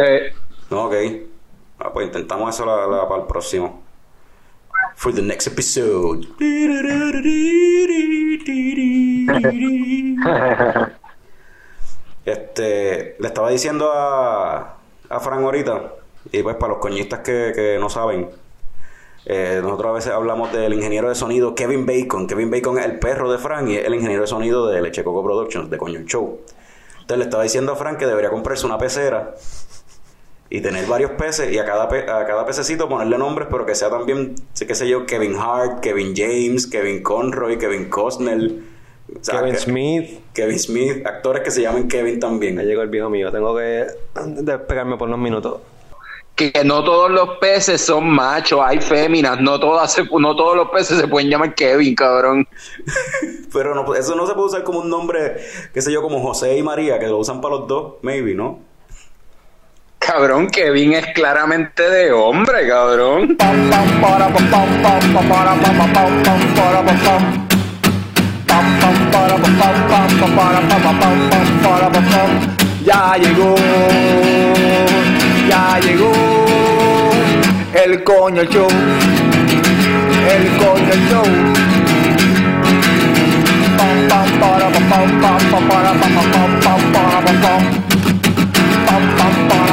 Eh, Ok. Ah, pues intentamos eso la- la- para el próximo. For the next episode. Este, le estaba diciendo a, a Fran ahorita, y pues para los coñistas que, que no saben, eh, nosotros a veces hablamos del ingeniero de sonido Kevin Bacon. Kevin Bacon es el perro de Fran y es el ingeniero de sonido de Leche Coco Productions, de Coño Show. Entonces le estaba diciendo a Fran que debería comprarse una pecera y tener varios peces y a cada, pe- a cada pececito ponerle nombres, pero que sea también, sé qué sé yo, Kevin Hart, Kevin James, Kevin Conroy, Kevin Costner. o sea, Kevin que- Smith. Kevin Smith, actores que se llamen Kevin Ya también. llegó el viejo mío. Tengo que despegarme por unos minutos. que no todos los peces son machos, hay féminas, no todas se- no todos los peces se pueden llamar Kevin, cabrón. Pero no, eso no se puede usar como un nombre, qué sé yo, como José y María, que lo usan para los dos, maybe, ¿no? Cabrón, Kevin es claramente de hombre, cabrón. Ya llegó, ya llegó el coño el coño show. Pam,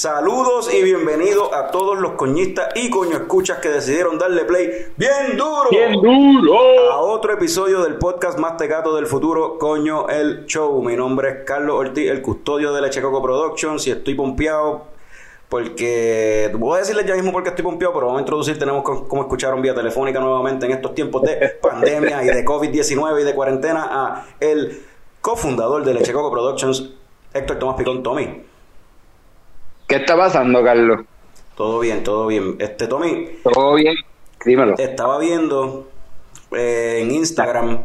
Saludos y bienvenidos a todos los coñistas y coño escuchas que decidieron darle play bien duro. duro. a otro episodio del podcast más tecato del futuro, Coño el Show. Mi nombre es Carlos Ortiz, el custodio de Coco Productions y estoy pompeado porque voy a decirles ya mismo porque estoy pompeado, pero vamos a introducir, tenemos co- como escucharon vía telefónica nuevamente en estos tiempos de pandemia y de COVID-19 y de cuarentena a el cofundador de Leche Coco Productions, Héctor Tomás Picón, Tommy. ¿Qué está pasando, Carlos? Todo bien, todo bien. Este, Tommy, ¿Todo bien? Dímelo. Estaba viendo eh, en Instagram,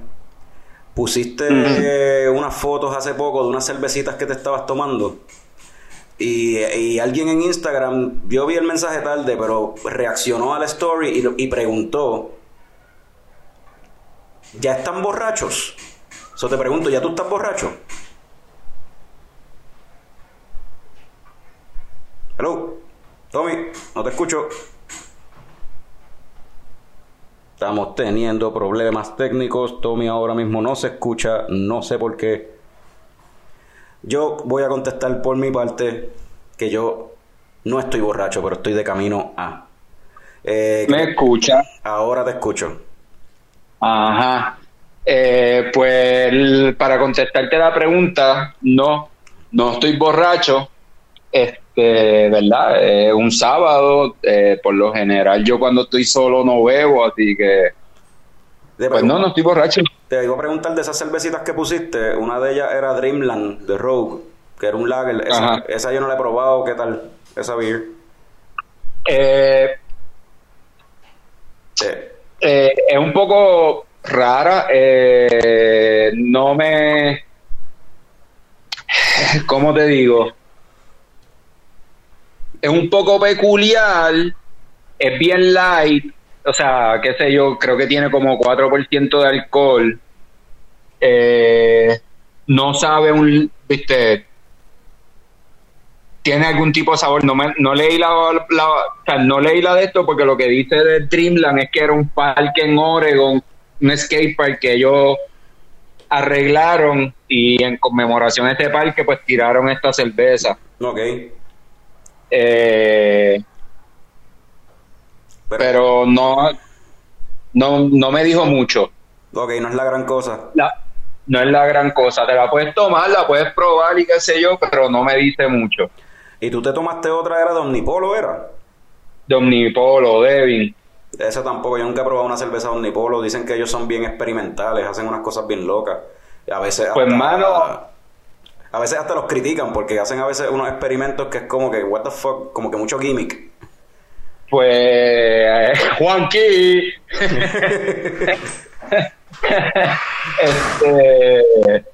pusiste eh, unas fotos hace poco de unas cervecitas que te estabas tomando. Y, y alguien en Instagram, yo vi el mensaje tarde, pero reaccionó a la story y, y preguntó, ¿ya están borrachos? Eso te pregunto, ¿ya tú estás borracho? Hello, Tommy, no te escucho. Estamos teniendo problemas técnicos. Tommy ahora mismo no se escucha. No sé por qué. Yo voy a contestar por mi parte que yo no estoy borracho, pero estoy de camino a. Eh, ¿Me escucha? ahora te escucho. Ajá. Eh, pues para contestarte la pregunta, no, no estoy borracho. Este, ¿verdad? Eh, un sábado, eh, por lo general, yo cuando estoy solo no bebo, así que, pues no, no estoy borracho. Te iba a preguntar de esas cervecitas que pusiste. Una de ellas era Dreamland de Rogue, que era un lager. Esa, yo no la he probado. ¿Qué tal? Esa beer. Eh, Eh, es un poco rara. eh, no me. ¿Cómo te digo? Es un poco peculiar. Es bien light. O sea, qué sé yo, creo que tiene como 4% de alcohol. Eh, no sabe un. ¿Viste? tiene algún tipo de sabor. No, me, no leí la, o sea, no leí la de esto porque lo que dice de Dreamland es que era un parque en Oregon, un skate park que ellos arreglaron y en conmemoración a este parque pues tiraron esta cerveza. ok. Eh, Pero, pero no, no, no me dijo mucho. ok, no es la gran cosa. La- no es la gran cosa. Te la puedes tomar, la puedes probar y qué sé yo, pero no me dice mucho. ¿Y tú te tomaste otra? ¿Era de Omnipolo? ¿Era? De Omnipolo, Devin. Esa tampoco, yo nunca he probado una cerveza de Omnipolo. Dicen que ellos son bien experimentales, hacen unas cosas bien locas. A veces Pues, hasta- mano- A veces hasta los critican porque hacen a veces unos experimentos que es como que, what the fuck, como que mucho gimmick. Pues, Juanqui. este,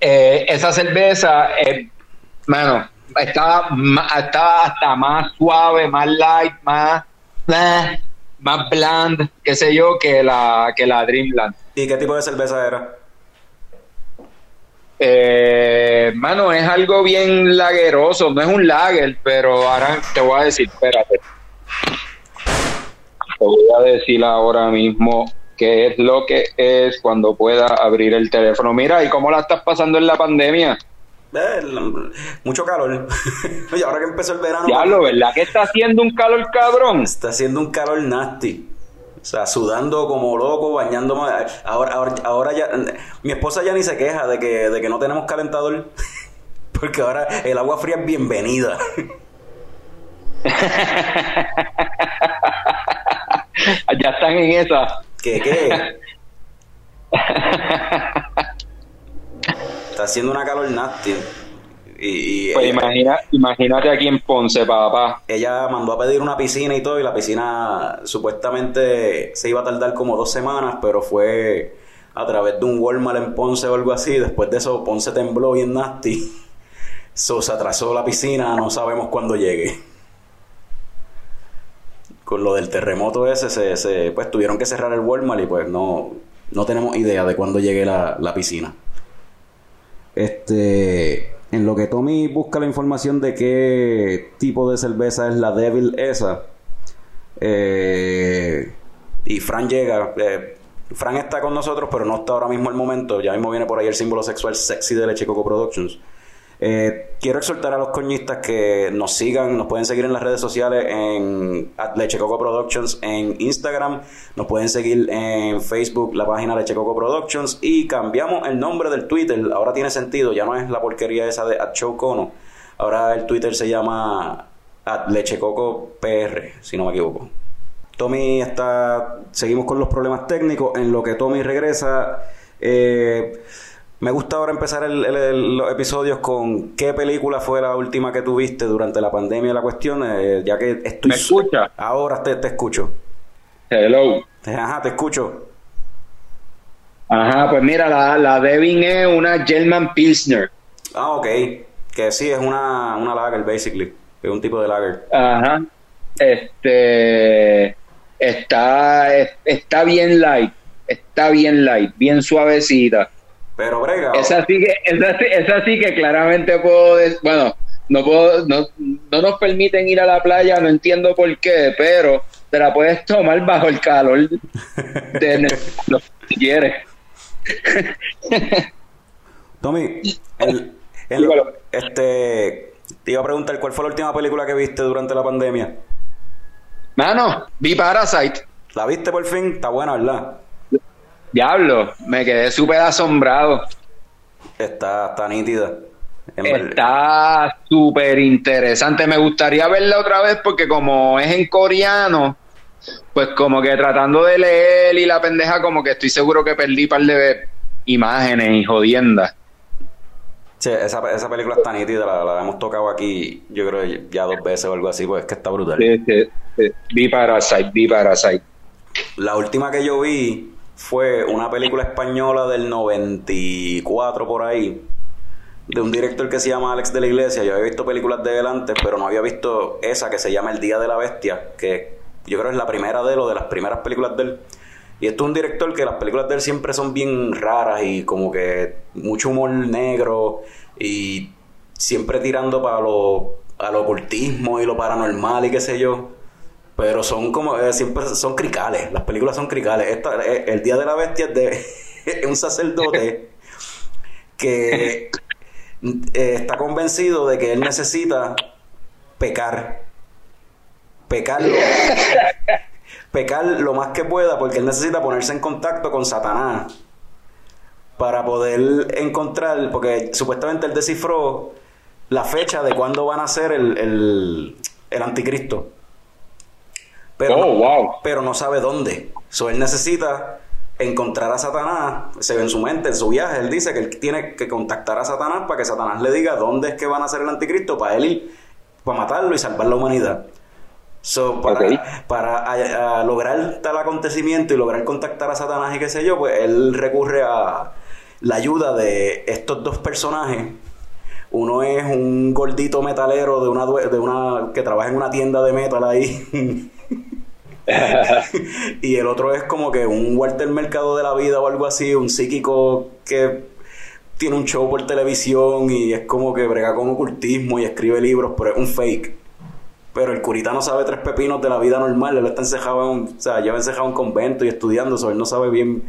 eh, esa cerveza, eh, mano, estaba, estaba hasta más suave, más light, más, eh, más bland, qué sé yo, que la, que la Dreamland. ¿Y qué tipo de cerveza era? Eh, mano, es algo bien lageroso, no es un lager, pero ahora te voy a decir, espérate. Te voy a decir ahora mismo qué es lo que es cuando pueda abrir el teléfono. Mira, ¿y cómo la estás pasando en la pandemia? Eh, mucho calor. Oye, ahora que empezó el verano, Diablo, ¿verdad que está haciendo un calor cabrón? está haciendo un calor nasty. O sea, sudando como loco, bañándome. Ahora, ahora, ahora ya. Mi esposa ya ni se queja de que, de que no tenemos calentador. Porque ahora el agua fría es bienvenida. ya están en esa. ¿Qué qué? Está haciendo una calor nasty. Y, y Pues ella, imagina, imagínate aquí en Ponce, papá. ella mandó a pedir una piscina y todo, y la piscina supuestamente se iba a tardar como dos semanas, pero fue a través de un Walmart en Ponce o algo así. Después de eso, Ponce tembló bien nasty. So, se atrasó la piscina, no sabemos cuándo llegue. Con lo del terremoto ese, se, se- pues tuvieron que cerrar el Walmart y pues no, no tenemos idea de cuándo llegue la, la piscina. Este, en lo que Tommy busca la información de qué tipo de cerveza es la Devil esa, eh, y Fran llega, eh, Fran está con nosotros, pero no está ahora mismo al momento. Ya mismo viene por ahí el símbolo sexual sexy de Leche Coco Productions. Eh, quiero exhortar a los coñistas que nos sigan, nos pueden seguir en las redes sociales en at Leche Coco Productions en Instagram, nos pueden seguir en Facebook, la página Leche Coco Productions y cambiamos el nombre del Twitter, ahora tiene sentido, ya no es la porquería esa de at Show Cono, ahora el Twitter se llama at Leche Coco PR, si no me equivoco. Tommy está. Seguimos con los problemas técnicos. En lo que Tommy regresa. eh, me gusta ahora empezar el- el- el- los episodios con qué película fue la última que tuviste durante la pandemia. La cuestión, eh, ya que estoy. ¿Me escucha? Ahora te, te escucho. Hello. Ajá, te escucho. Ajá, pues mira, la, la Devin es una German Pilsner. Ah, ok. Que sí, es una, una lager, basically. Es un tipo de lager. Ajá. Este está está bien light, está bien light, bien suavecita. Pero brega. Esa sí que esa, esa sí que claramente puedo bueno, no puedo no, no nos permiten ir a la playa, no entiendo por qué, pero te la puedes tomar bajo el calor de lo si quieres. Tommy, el- el- este, te iba a preguntar cuál fue la última película que viste durante la pandemia. Mano, vi Parasite. ¿La viste por fin? Está buena, ¿verdad? Diablo, me quedé súper asombrado. Está, está nítida. Está súper interesante. Me gustaría verla otra vez porque como es en coreano, pues como que tratando de leer y la pendeja como que estoy seguro que perdí par de imágenes y jodiendas. Sí, esa, esa película está nítida, la, la hemos tocado aquí, yo creo ya dos veces o algo así, pues es que está brutal. Sí, sí, sí. Vi Parasite, vi Parasite. La última que yo vi fue una película española del 94 por ahí, de un director que se llama Alex de la Iglesia. Yo había visto películas de él antes, pero no había visto esa que se llama El Día de la Bestia, que yo creo es la primera de él de las primeras películas de él. Y esto es un director que las películas de él siempre son bien raras y como que mucho humor negro y siempre tirando para lo, al ocultismo y lo paranormal y qué sé yo. Pero son como, eh, siempre son cricales, las películas son cricales. Esta, eh, el Día de la Bestia es de un sacerdote que eh, está convencido de que él necesita pecar. Pecar lo, pecar lo más que pueda porque él necesita ponerse en contacto con Satanás para poder encontrar, porque supuestamente él descifró la fecha de cuándo van a ser el, el, el anticristo. Pero, Oh, wow. pero no sabe dónde. So, él necesita encontrar a Satanás. Se ve en su mente, en su viaje. Él dice que él tiene que contactar a Satanás para que Satanás le diga dónde es que van a ser el anticristo para él ir, para matarlo y salvar la humanidad. So, para, Ok. para a- a lograr tal acontecimiento y lograr contactar a Satanás y qué sé yo, pues él recurre a la ayuda de estos dos personajes. Uno es un gordito metalero de una, de una que trabaja en una tienda de metal ahí. y el otro es como que un Walter Mercado de la vida o algo así, un psíquico que tiene un show por televisión y es como que brega con ocultismo y escribe libros, pero es un fake. Pero el curita no sabe tres pepinos de la vida normal, él está encejado en, o sea, lleva encejado en un convento y estudiando, él no sabe bien,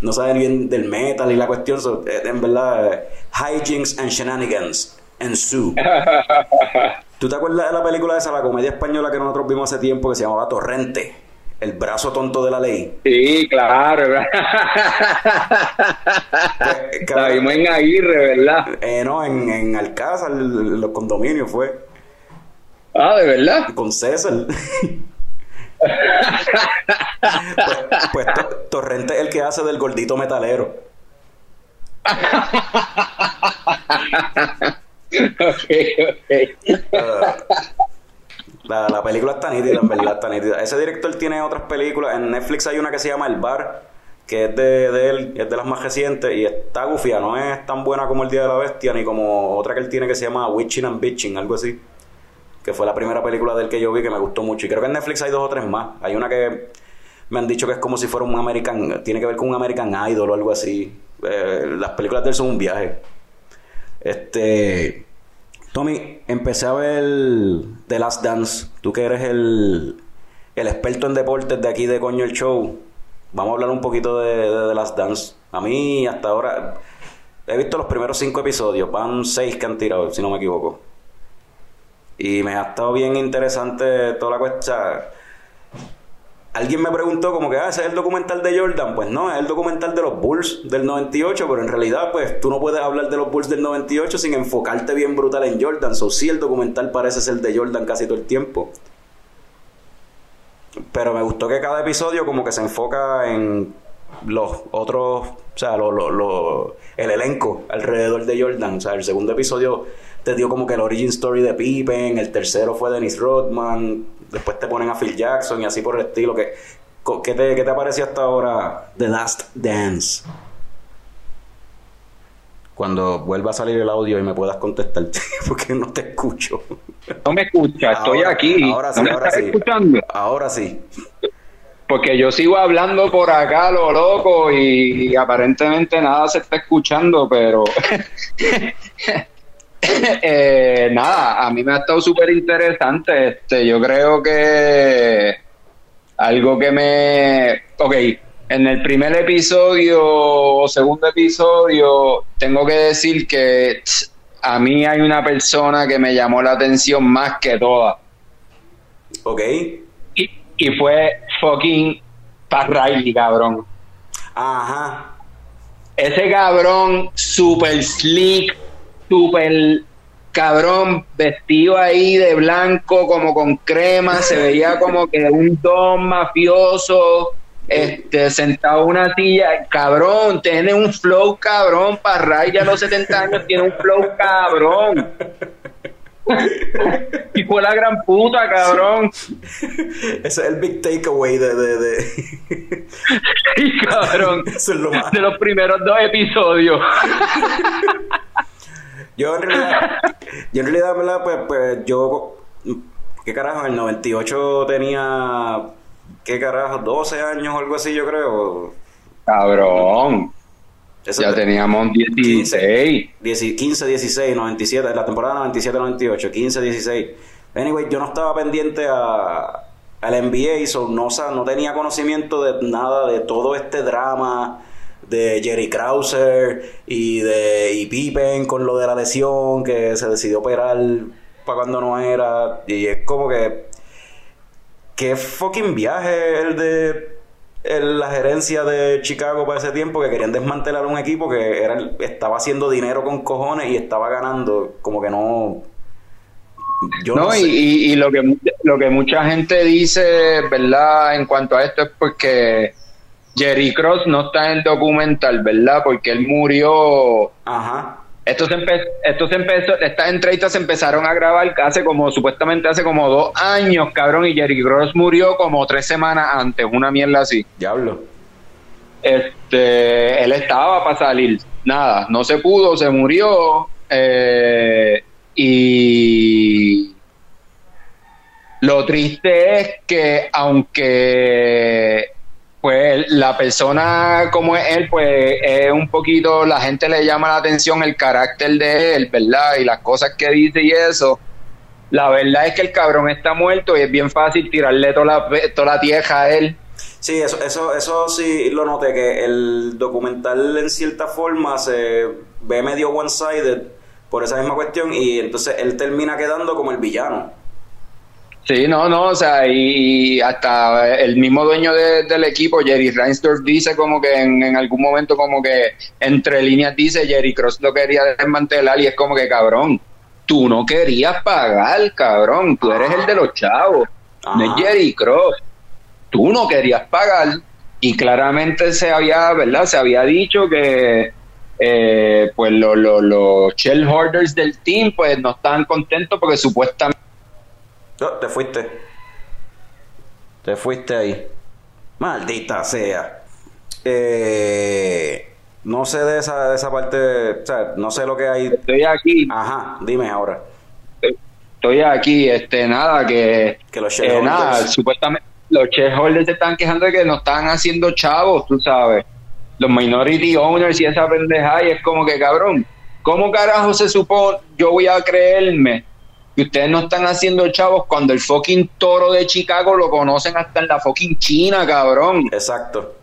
no sabe bien del metal y la cuestión, eh, en verdad, hijinks and shenanigans ensue. ¿Tú te acuerdas de la película esa, la comedia española que nosotros vimos hace tiempo que se llamaba Torrente? El brazo tonto de la ley. Sí, claro. Que- La vimos en Aguirre, ¿verdad? Eh, no, en, en Alcázar, los condominios fue. Ah, ¿de verdad? Con César. pues pues To- Torrente es el que hace del gordito metalero. ok, ok. Ah, la, la película está nítida, en verdad está nítida. Ese director tiene otras películas. En Netflix hay una que se llama El Bar, que es de, de él, es de las más recientes y está gufia. No es tan buena como El Día de la Bestia, ni como otra que él tiene que se llama Witching and Bitching, algo así. Que fue la primera película de él que yo vi que me gustó mucho. Y creo que en Netflix hay dos o tres más. Hay una que me han dicho que es como si fuera un American, tiene que ver con un American Idol o algo así. Eh, las películas de él son un viaje. Este. Tommy, empecé a ver The Last Dance. Tú que eres el, el experto en deportes de aquí de Coño el Show. Vamos a hablar un poquito de, de The Last Dance. A mí, hasta ahora, he visto los primeros cinco episodios. Van seis que han tirado, si no me equivoco. Y me ha estado bien interesante toda la cuestión. Alguien me preguntó como que, ah, ese es el documental de Jordan. Pues no, es el documental de los Bulls del 98, pero en realidad, pues tú no puedes hablar de los Bulls del 98 sin enfocarte bien brutal en Jordan. So sí, el documental parece ser de Jordan casi todo el tiempo. Pero me gustó que cada episodio como que se enfoca en los otros, o sea, lo, lo- lo- el elenco alrededor de Jordan. O sea, el segundo episodio te dio como que el origin story de Pippen, el tercero fue Dennis Rodman, después te ponen a Phil Jackson y así por el estilo. ¿Qué, qué te, qué te pareció hasta ahora The Last Dance? Cuando vuelva a salir el audio y me puedas contestar, porque no te escucho. No me escucha, estoy Ahora- aquí. Ahora sí, ¿No me ahora estás sí. escuchando? Ahora sí. Porque yo sigo hablando por acá, lo loco, y, y aparentemente nada se está escuchando, pero eh, nada, a mí me ha estado súper interesante. Este, yo creo que algo que me, ok, en el primer episodio o segundo episodio tengo que decir que a mí hay una persona que me llamó la atención más que todas. ¿Ok? Y, y fue fucking Pat Riley, cabrón. Ajá. Ese cabrón super slick, super cabrón, vestido ahí de blanco, como con crema, se veía como que un don mafioso, este, sentado en una silla, cabrón, tiene un flow cabrón, Pat Riley a los 70 años tiene un flow cabrón. y fue la gran puta, cabrón. Ese es el big takeaway de... de, de... Cabrón. Eso es lo más... De los primeros dos episodios. Yo en realidad, yo en realidad, ¿verdad? Pues, pues yo, ¿qué carajo? En el 98 tenía, ¿qué carajo? 12 años o algo así, yo creo. Cabrón. Eso Ya te- teníamos 16. 10 15, 16, 97, la temporada 97-98, 15, 16. Anyway, yo no estaba pendiente a, al NBA, so no, sa- no tenía conocimiento de nada de todo este drama de Jerry Krauser y de y Pippen con lo de la lesión que se decidió operar para cuando no era. Y es como que. Qué fucking viaje el de el- la gerencia de Chicago para ese tiempo que querían desmantelar un equipo que era estaba haciendo dinero con cojones y estaba ganando como que no yo no, No, sé. y, y- y lo, que, lo que mucha gente dice, ¿verdad? En cuanto a esto es porque Jerry Cross no está en el documental, ¿verdad? Porque él murió ajá Esto se, empe- esto se empezó, estas entrevistas se empezaron a grabar hace como, supuestamente hace como dos años, cabrón, y Jerry Gross murió como tres semanas antes, una mierda así. Diablo. Este, él estaba para salir, nada, no se pudo, se murió, eh, y lo triste es que aunque pues la persona como es él, pues es un poquito, la gente le llama la atención el carácter de él, ¿verdad? Y las cosas que dice y eso. La verdad es que el cabrón está muerto y es bien fácil tirarle toda la, toda la tierra a él. Sí, eso, eso, eso sí lo noté, que el documental en cierta forma se ve medio one-sided por esa misma cuestión y entonces él termina quedando como el villano. Sí, no, no, o sea, y hasta el mismo dueño de- del equipo, Jerry Reinsdorf, dice como que en, en algún momento como que entre líneas dice Jerry Cross lo quería desmantelar y es como que cabrón, tú no querías pagar, cabrón, tú eres el de los chavos, no es Ajá. Jerry Cross, tú no querías pagar y claramente se había, ¿verdad? Se había dicho que eh, pues lo- lo- los shell hoarders del team pues no estaban contentos porque supuestamente No, te fuiste. Te fuiste ahí. Maldita sea. Eh, no sé de esa, de esa parte, o sea, no sé lo que hay. estoy aquí Ajá, dime ahora. estoy aquí, este, nada, que, Que los eh, nada, supuestamente los shareholders se están quejando de que no están haciendo chavos, tú sabes, los minority owners y esa pendeja, y es como que, cabrón, ¿cómo carajo se supone, yo voy a creerme que ustedes no están haciendo chavos cuando el fucking toro de Chicago lo conocen hasta en la fucking China, cabrón? Exacto.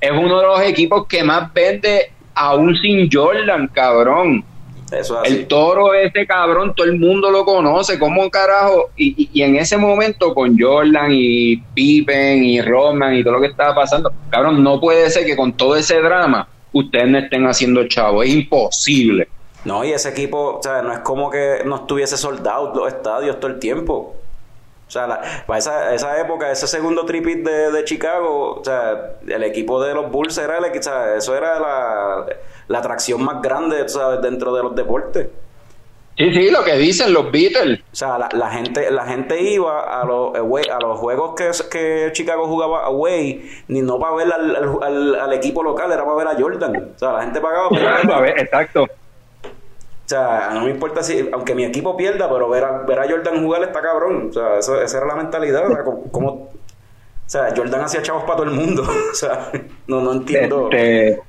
Es uno de los equipos que más vende aún sin Jordan, cabrón. Eso es así. El toro ese cabrón, todo el mundo lo conoce, ¿cómo carajo? Y, y- y en ese momento con Jordan y Pippen y Roman y todo lo que estaba pasando, cabrón, no puede ser que con todo ese drama ustedes no estén haciendo chavo, es imposible. No, y ese equipo, o sea, no es como que no estuviese soldado los estadios todo el tiempo. O sea, la- para esa, esa época, ese segundo tripit de, de Chicago, o sea, el equipo de los Bulls era el o sea, eso era la, la atracción más grande, sabes, dentro de los deportes. Sí, sí, lo que dicen los Beatles. O sea, la, la gente la gente iba a los away- a los juegos que, que Chicago jugaba away, ni no para ver al, al- al- al equipo local, era para ver a Jordan. O sea, la gente pagaba para ver, exacto. O sea, no me importa si, aunque mi equipo pierda, pero ver a, ver a Jordan jugar está cabrón. O sea, eso, esa era la mentalidad. O sea, como, o sea, Jordan hacía chavos para todo el mundo. O sea, no, no entiendo. Este,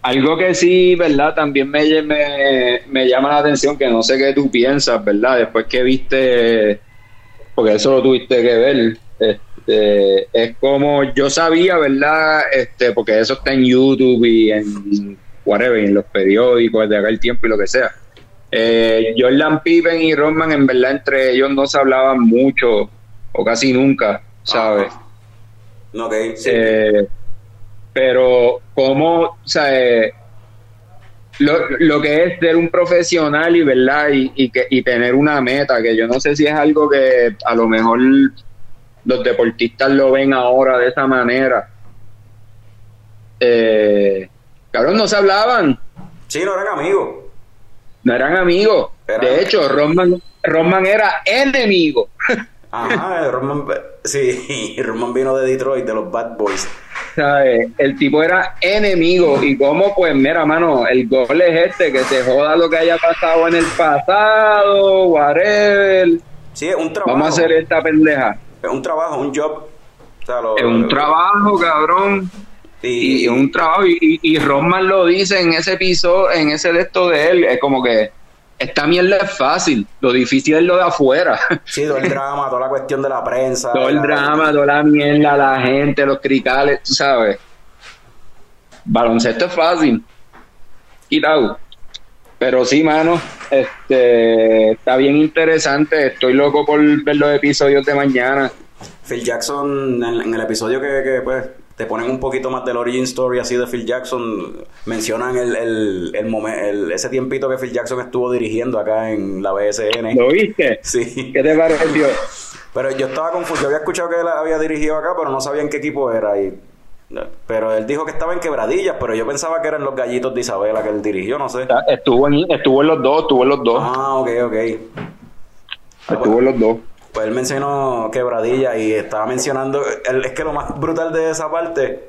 algo que sí, ¿verdad? También me, me, me llama la atención, que no sé qué tú piensas, ¿verdad? Después que viste, porque eso lo tuviste que ver, este, es como yo sabía, ¿verdad? Este, porque eso está en YouTube y en whatever, en los periódicos de acá el tiempo y lo que sea. Eh, Jordan Pippen y Rodman, en verdad, entre ellos no se hablaban mucho o casi nunca, ¿sabes? Ajá. Ok, sí. Eh, pero cómo, o sea, eh, lo, lo que es ser un profesional y verdad y, y que y tener una meta que yo no sé si es algo que a lo mejor los deportistas lo ven ahora de esa manera eh, cabrón no se hablaban sí, no eran amigos. No eran amigos de hecho Rodman Rodman era enemigo Ajá, Roman, sí, Roman vino de Detroit, de los Bad Boys. ¿sabes? El tipo era enemigo y como pues mira mano, el gol es este, que se joda lo que haya pasado en el pasado, whatever. Sí, es un trabajo. Vamos a hacer esta pendeja. Es un trabajo, un job. O sea, lo- Es un trabajo, cabrón. Y, un trabajo. Y, y, Rodman lo dice en ese episodio, en ese de esto de él. Es como que esta mierda es fácil. Lo difícil es lo de afuera. Sí, todo el drama, toda la cuestión de la prensa. todo el drama, toda la mierda, la gente, los cricales, tú sabes. Baloncesto es fácil. Quitado. Pero sí, mano, este está bien interesante. Estoy loco por ver los episodios de mañana. Phil Jackson, en, en el episodio que, que, pues te ponen un poquito más del origin story así de Phil Jackson, mencionan el, el, el, momen- el- ese tiempito que Phil Jackson estuvo dirigiendo acá en la BSN. ¿Lo viste? Sí, ¿Qué te pareció? pero yo estaba confuso, yo había escuchado que él había dirigido acá, pero no sabía en qué equipo era y Pero él dijo que estaba en quebradillas, pero yo pensaba que eran los gallitos de Isabela que él dirigió, no sé. Estuvo en, estuvo en los dos, estuvo en los dos. Ah, ok, ok. Estuvo en los dos. Pues él mencionó quebradilla y estaba mencionando. él- es que lo más brutal de esa parte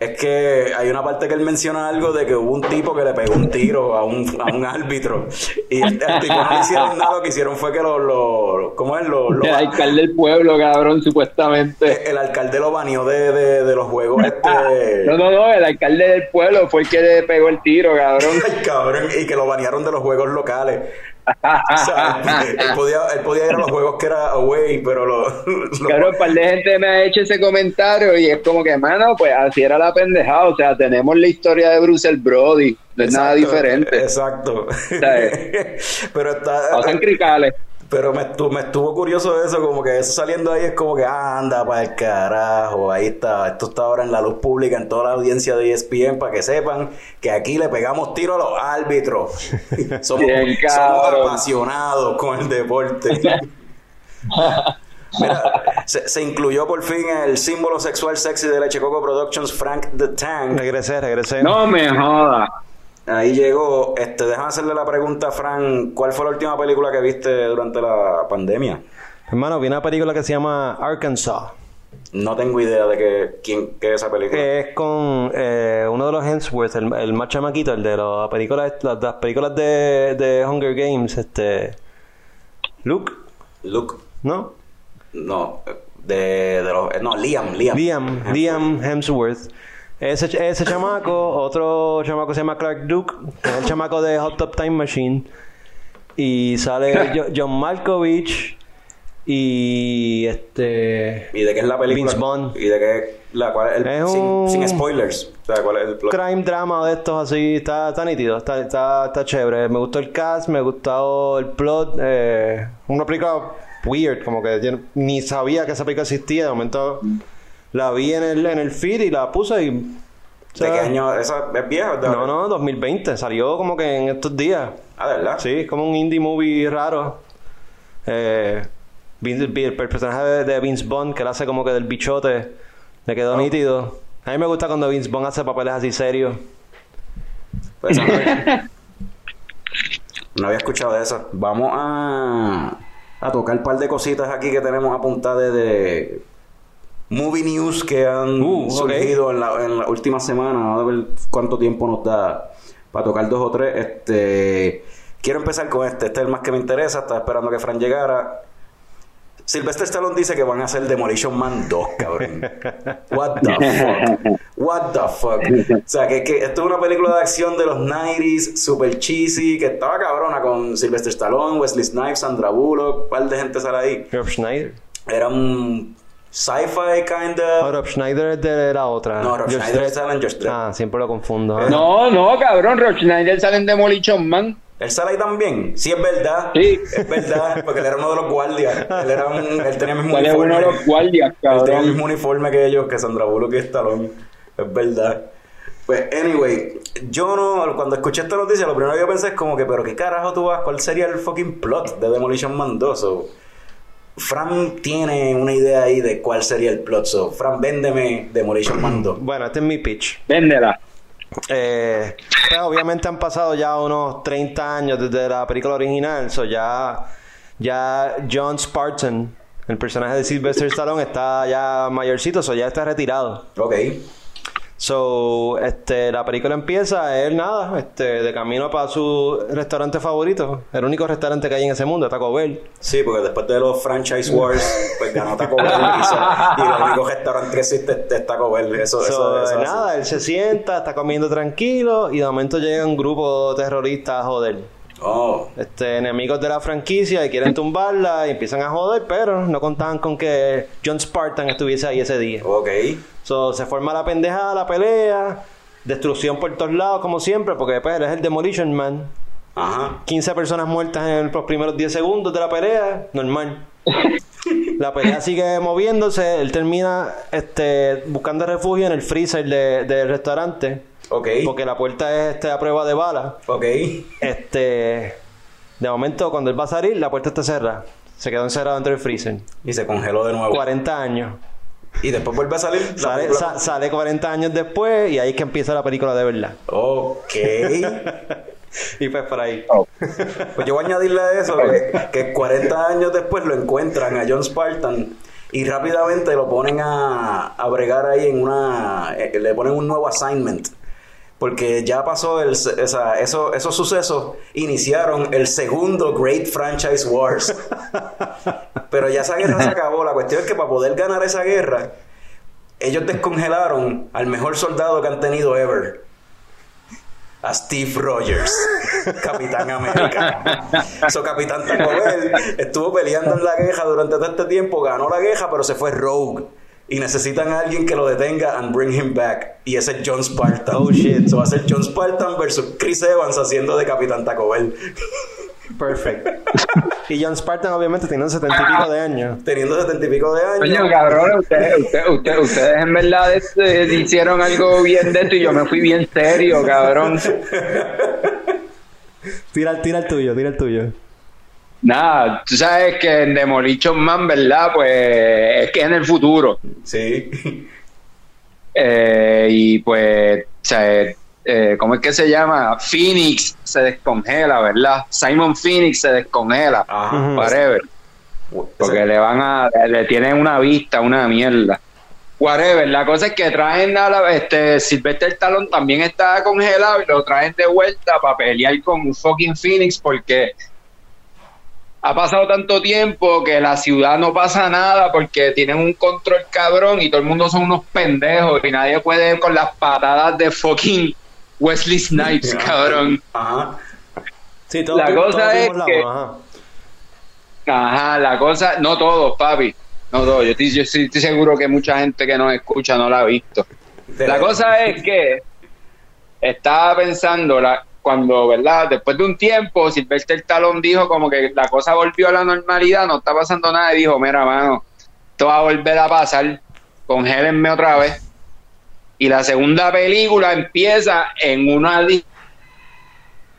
es que hay una parte que él menciona algo de que hubo un tipo que le pegó un tiro a un, a un árbitro. Y el, el tipo no le hicieron nada, lo que hicieron fue que lo. lo ¿Cómo es? Lo, lo- El alcalde del pueblo, cabrón, supuestamente. el alcalde lo baneó de, de, de los juegos. Este, No, no, no, el alcalde del pueblo fue el que le pegó el tiro, cabrón. Ay, cabrón, y que lo banearon de los juegos locales. O sea, él, podía, él podía ir a los juegos que era away, pero lo, lo- Claro, un par de gente me ha hecho ese comentario y es como que, mano, pues así era la pendejada. O sea, tenemos la historia de Bruce Brody, no es nada diferente. Exacto. ¿Sabes? pero está. Pasan cricales. Pero me, estu- me estuvo curioso eso, como que eso saliendo ahí es como que, anda para el carajo, ahí está, esto está ahora en la luz pública, en toda la audiencia de ESPN, para que sepan que aquí le pegamos tiro a los árbitros. somos, Bien, somos apasionados con el deporte. Mira, se, se incluyó por fin el símbolo sexual sexy de Leche Coco Productions, Frank the Tank. Regresé, regresé. No me joda. Ahí llegó, este, déjame hacerle la pregunta, Fran, ¿cuál fue la última película que viste durante la pandemia? Hermano, vi una película que se llama Arkansas. No tengo idea de que, quién, qué es esa película. Es con eh, uno de los Hemsworth, el, el más chamaquito, el de las películas, las, las películas de, de Hunger Games, este. Luke, Luke, ¿no? no, de, de los, no, Liam, Liam. Liam, Liam Hemsworth. Ese, ese chamaco, otro chamaco se llama Clark Duke, que es el chamaco de Hot Top Time Machine. Y sale Jo- John Malkovich y este ¿Y de qué es la película? Vince Vaughn. ¿Y de qué? La, cuál es el- Es sin, un- sin spoilers. O sea, ¿cuál es el plot? crime drama de estos así, está, está nítido, está, está, está chévere. Me gustó el cast, me gustó el plot. Eh, una película weird, como que yo ni sabía que esa película existía. De momento la vi en el, en el feed y la puse y. o ¿De qué año? ¿Esa es vieja? ¿De- No, no, 2020. Salió como que en estos días. Ah, ¿de verdad? Sí, es como un indie movie raro. Eh, Vince- el personaje de, de Vince Bond, que él hace como que del bichote, le quedó nítido. A mí me gusta cuando Vince Bond hace papeles así serios. Pues, no, había- no había escuchado de eso. Vamos a, a tocar un par de cositas aquí que tenemos apuntadas de, de movie news que han Uh, surgido en la, en la última semana. A ver cuánto tiempo nos da para tocar dos o tres. Este, quiero empezar con este. Este es el más que me interesa. Estaba esperando que Fran llegara. Sylvester Stallone dice que van a hacer Demolition Man 2, cabrón. What the fuck? What the fuck? O sea, que, que esto es una película de acción de los 90s, super cheesy, que estaba cabrona con Sylvester Stallone, Wesley Snipes, Sandra Bullock, un par de gente sale ahí. Schneider. Era un sci-fi kind of... Rob Schneider es de la otra. No, Rob George Schneider Dredd. sale en George Dredd. Ah, siempre lo confundo. ah. No, no, cabrón, Rob Schneider sale en Demolition Man. ¿Él sale ahí también? Sí, es verdad. Sí. Es verdad, porque él era uno de los guardias. Él, era un, él tenía el mismo Sale uniforme. uno de los guardias, Él tenía el cabrón. mismo uniforme que ellos, que Sandra Bullock y Stallone. Es verdad. Pues, anyway, yo no, cuando escuché esta noticia, lo primero que yo pensé es como que, pero qué carajo tú vas, ¿cuál sería el fucking plot de Demolition Man 2? So, Fran tiene una idea ahí de cuál sería el plot. So, Fran, véndeme Demolition Man 2. Bueno, este es mi pitch. Véndela. Eh, pues obviamente han pasado ya unos 30 años desde la película original, so ya, ya John Spartan, el personaje de Sylvester Stallone, está ya mayorcito, so ya está retirado. Ok. So, este, la película empieza, él nada, este, de camino para su restaurante favorito, el único restaurante que hay en ese mundo, Taco Bell. Sí, porque después de los franchise wars, pues ganó Taco Bell y, so- y el único restaurante que existe es Taco Bell. Eso, So, eso, eso nada, él se sienta, está comiendo tranquilo y de momento llega un grupo terrorista a joder. Oh, este, enemigos de la franquicia y quieren tumbarla y empiezan a joder, pero no contaban con que John Spartan estuviese ahí ese día. ok. So, se forma la pendejada, la pelea, destrucción por todos lados, como siempre, porque pues, él es el Demolition Man. Ajá. 15 personas muertas en los primeros 10 segundos de la pelea, normal. La pelea sigue moviéndose, él termina este, buscando refugio en el freezer de- del restaurante, Ok. porque la puerta es este, a prueba de bala. Ok. Este. De momento, cuando él va a salir, la puerta está cerrada. Se quedó encerrado dentro del freezer. Y se congeló de nuevo. 40 años. Y después vuelve a salir. la Sale, película- sa- sale 40 años después y ahí es que empieza la película de verdad. Ok. Y pues por ahí. Pues yo voy a añadirle a eso que, que 40 años después lo encuentran a John Spartan y rápidamente lo ponen a, a bregar ahí en una... eh, le ponen un nuevo assignment. Porque ya pasó el, esa- eso, esos sucesos iniciaron el segundo Great Franchise Wars. Pero ya esa guerra se acabó. La cuestión es que para poder ganar esa guerra, ellos descongelaron al mejor soldado que han tenido ever. A Steve Rogers, Capitán América. So, Capitán Taco Bell estuvo peleando en la queja durante todo este tiempo, ganó la queja, pero se fue rogue. Y necesitan a alguien que lo detenga and bring him back. Y ese es John Spartan. Oh, shit. So, va a ser John Spartan versus Chris Evans haciendo de Capitán Taco Bell. Perfect. y John Spartan obviamente tiene 70 y pico de años. Teniendo setenta y pico de años. Coño, cabrón, ustedes, ustedes, ustedes, ustedes en verdad este, hicieron algo bien de esto y yo me fui bien serio, cabrón. Tira, tira el tuyo, tira el tuyo. Nada, tú sabes que en Demolition Man, ¿verdad? Pues es que es en el futuro. Sí. Eh, y pues, o sea, eh, ¿cómo es que se llama? Phoenix se descongela, ¿verdad? Simon Phoenix se descongela. Ajá. Whatever. Porque le van a, le tienen una vista, una mierda. Whatever. La cosa es que traen a la, este, Sylvester Stallone también está congelado y lo traen de vuelta para pelear con fucking Phoenix porque ha pasado tanto tiempo que la ciudad no pasa nada porque tienen un control cabrón y todo el mundo son unos pendejos y nadie puede con las patadas de fucking Wesley Snipes, cabrón. Ajá. Sí, todos La cosa todos es la que- ajá. Ajá, la cosa, no todos, papi. No todos. Yo estoy, yo estoy- estoy seguro que mucha gente que nos escucha no la ha visto. La cosa es que estaba pensando la, cuando, ¿verdad? Después de un tiempo, Sylvester Stallone dijo como que la cosa volvió a la normalidad, no está pasando nada, y dijo, mira, mano, esto va a volver a pasar, congélenme otra vez. Y la segunda película empieza en una...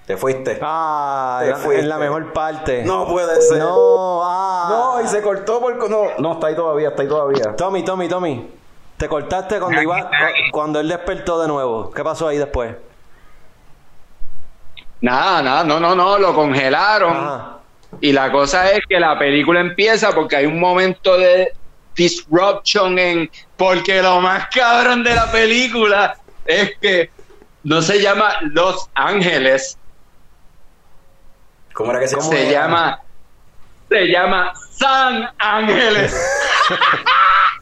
Te fuiste. Ah, Te en la- fuiste. en la mejor parte. No puede ser. No, ah. No, y se cortó por... No, no, está ahí todavía, está ahí todavía. Tommy, Tommy, Tommy. Te cortaste cuando iba cu- cuando él despertó de nuevo. ¿Qué pasó ahí después? Nada, nada, no, no, no, lo congelaron. Ajá. Y la cosa es que la película empieza porque hay un momento de disruption en porque lo más cabrón de la película es que no se llama Los Ángeles, ¿Cómo era que se ¿Cómo se llama se llama San Ángeles.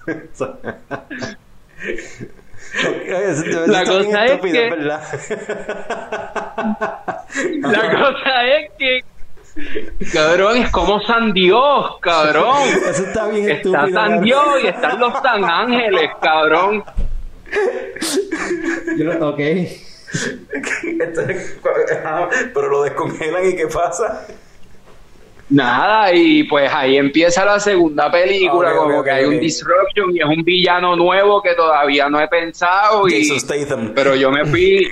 La cosa es que- ¿verdad? La cosa es que cabrón es como San Dios, cabrón. Eso está bien Está estúpido. San cabrón. Dios y están los San Ángeles, cabrón. Yo- ok. Ajá, pero lo descongelan y ¿qué pasa? Nada, y pues ahí empieza la segunda película, como que hay un disruption y es un villano nuevo que todavía no he pensado y pero yo me fui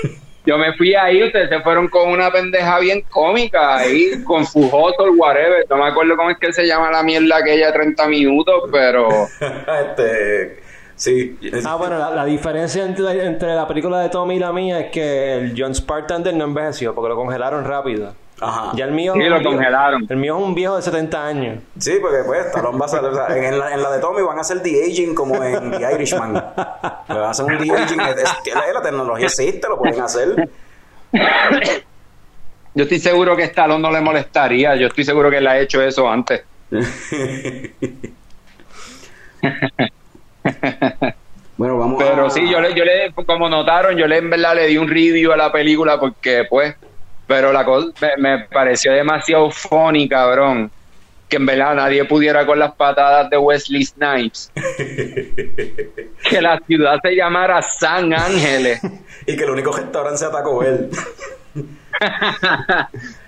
yo me fui ahí, ustedes se fueron con una pendeja bien cómica ahí, con Fujoso, whatever, no me acuerdo cómo es que se llama la mierda aquella de 30 minutos, pero este, sí. Ah, bueno, la, la diferencia entre, entre la película de Tommy y la mía es que el John Spartan del no envejeció porque lo congelaron rápido. Ajá. Ya el mío. Sí, es lo un viejo- congelaron. El mío es un viejo de 70 años. Sí, porque pues Stallone va a o sea, en, la, en la de Tommy van a hacer The Aging como en The Irishman. Le van a hacer un The Aging. Es, es que la, la tecnología existe, lo pueden hacer. yo estoy seguro que Stallone no le molestaría, yo estoy seguro que él ha hecho eso antes. Bueno, vamos Pero a... sí, yo le, yo le, como notaron, yo le en verdad le di un review a la película porque pues, pero la cosa me, me pareció demasiado funny, cabrón. Que en verdad nadie pudiera con las patadas de Wesley Snipes. que la ciudad se llamara San Ángeles. Y que el único restaurante sea Taco Bell.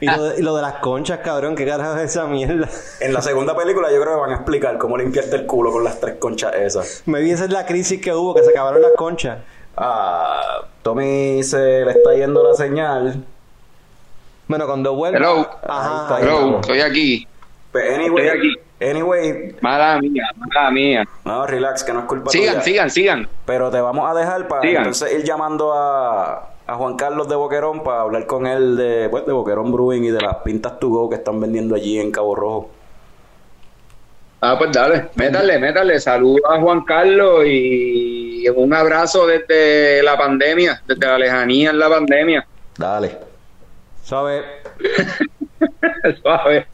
Y lo, de, y lo de las conchas, cabrón, ¿qué carajo es esa mierda? En la segunda película yo creo que van a explicar cómo limpiarte el culo con las tres conchas esas. Me vi esa es la crisis que hubo, que se acabaron las conchas. Ah, Tommy se le está yendo la señal. Bueno, cuando vuelva. Hello. Ajá. Hello, estoy aquí. Pues anyway, Estoy aquí. Anyway, Mala mía, mala mía. no, relax, que no es culpa Sigan, tuya. sigan, sigan. Pero te vamos a dejar para Sigan. entonces ir llamando a, a Juan Carlos de Boquerón para hablar con él de, pues, de Boquerón Brewing y de las pintas to go que están vendiendo allí en Cabo Rojo. Ah, pues dale, métale, métale. Saludos a Juan Carlos y un abrazo desde la pandemia, desde la lejanía en la pandemia. Dale. ¿Sabes? Suave.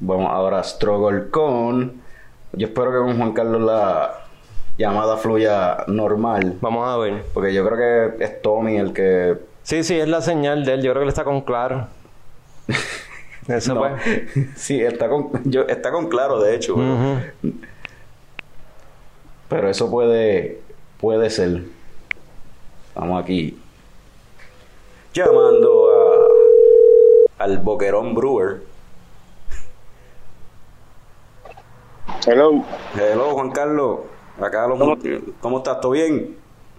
Vamos ahora a struggle con. Yo espero que con Juan Carlos la llamada fluya normal. Vamos a ver. Porque yo creo que es Tommy el que. Sí, sí, es la señal de él. Yo creo que él está con claro. Eso No. pues. Sí, está con, yo, está con claro, de hecho. Pero eso puede, puede ser. Vamos aquí. Llamando a, al Boquerón Brewer. Hello, Hello, Juan Carlos. Acá los, ¿Cómo? ¿Cómo estás? ¿Todo bien?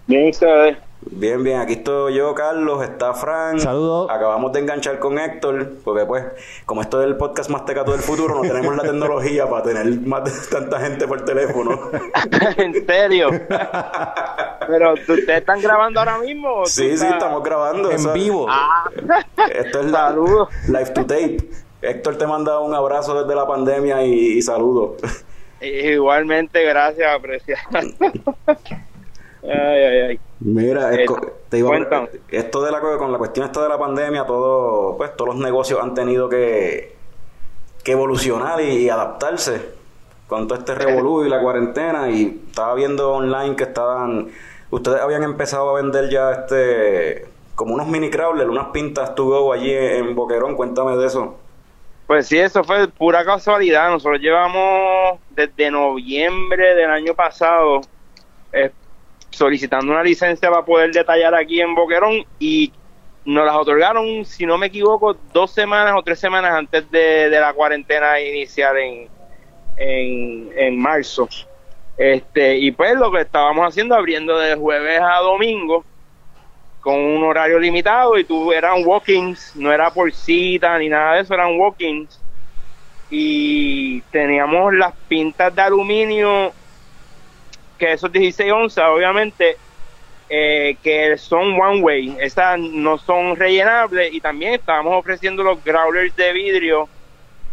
bien ustedes. Bien, bien. Aquí estoy yo, Carlos. Está Frank. Saludos. Acabamos de enganchar con Héctor. Porque, pues, como esto es el podcast más tecato del futuro, no tenemos la tecnología para tener más de tanta gente por teléfono. ¿En serio? Pero ¿tú- ustedes están grabando ahora mismo. Sí, sí, estás- estamos grabando. En vivo. Ah, Esto es la, Saludos. live to tape. Héctor te manda un abrazo desde la pandemia y, y saludos. igualmente, gracias, apreciado. ay, ay, ay. Mira, Eh, te iba a- esto de la con la cuestión esta de la pandemia, todo, pues todos los negocios han tenido que, que evolucionar y, y adaptarse con todo este revolú y la cuarentena y estaba viendo online que estaban ustedes habían empezado a vender ya este como unos mini crawlers, unas pintas to go allí en Boquerón, cuéntame de eso. Pues sí, eso fue pura casualidad. Nosotros llevamos desde noviembre del año pasado eh, solicitando una licencia para poder detallar aquí en Boquerón y nos las otorgaron, si no me equivoco, dos semanas o tres semanas antes de, de la cuarentena inicial en, en, en marzo. Este, y pues lo que estábamos haciendo, abriendo de jueves a domingo, con un horario limitado y tú eran walk-ins, no era por cita ni nada de eso, eran walk-ins. Y teníamos las pintas de aluminio, que esos 16 onzas, obviamente, eh, que son one way, esas no son rellenables. Y también estábamos ofreciendo los growlers de vidrio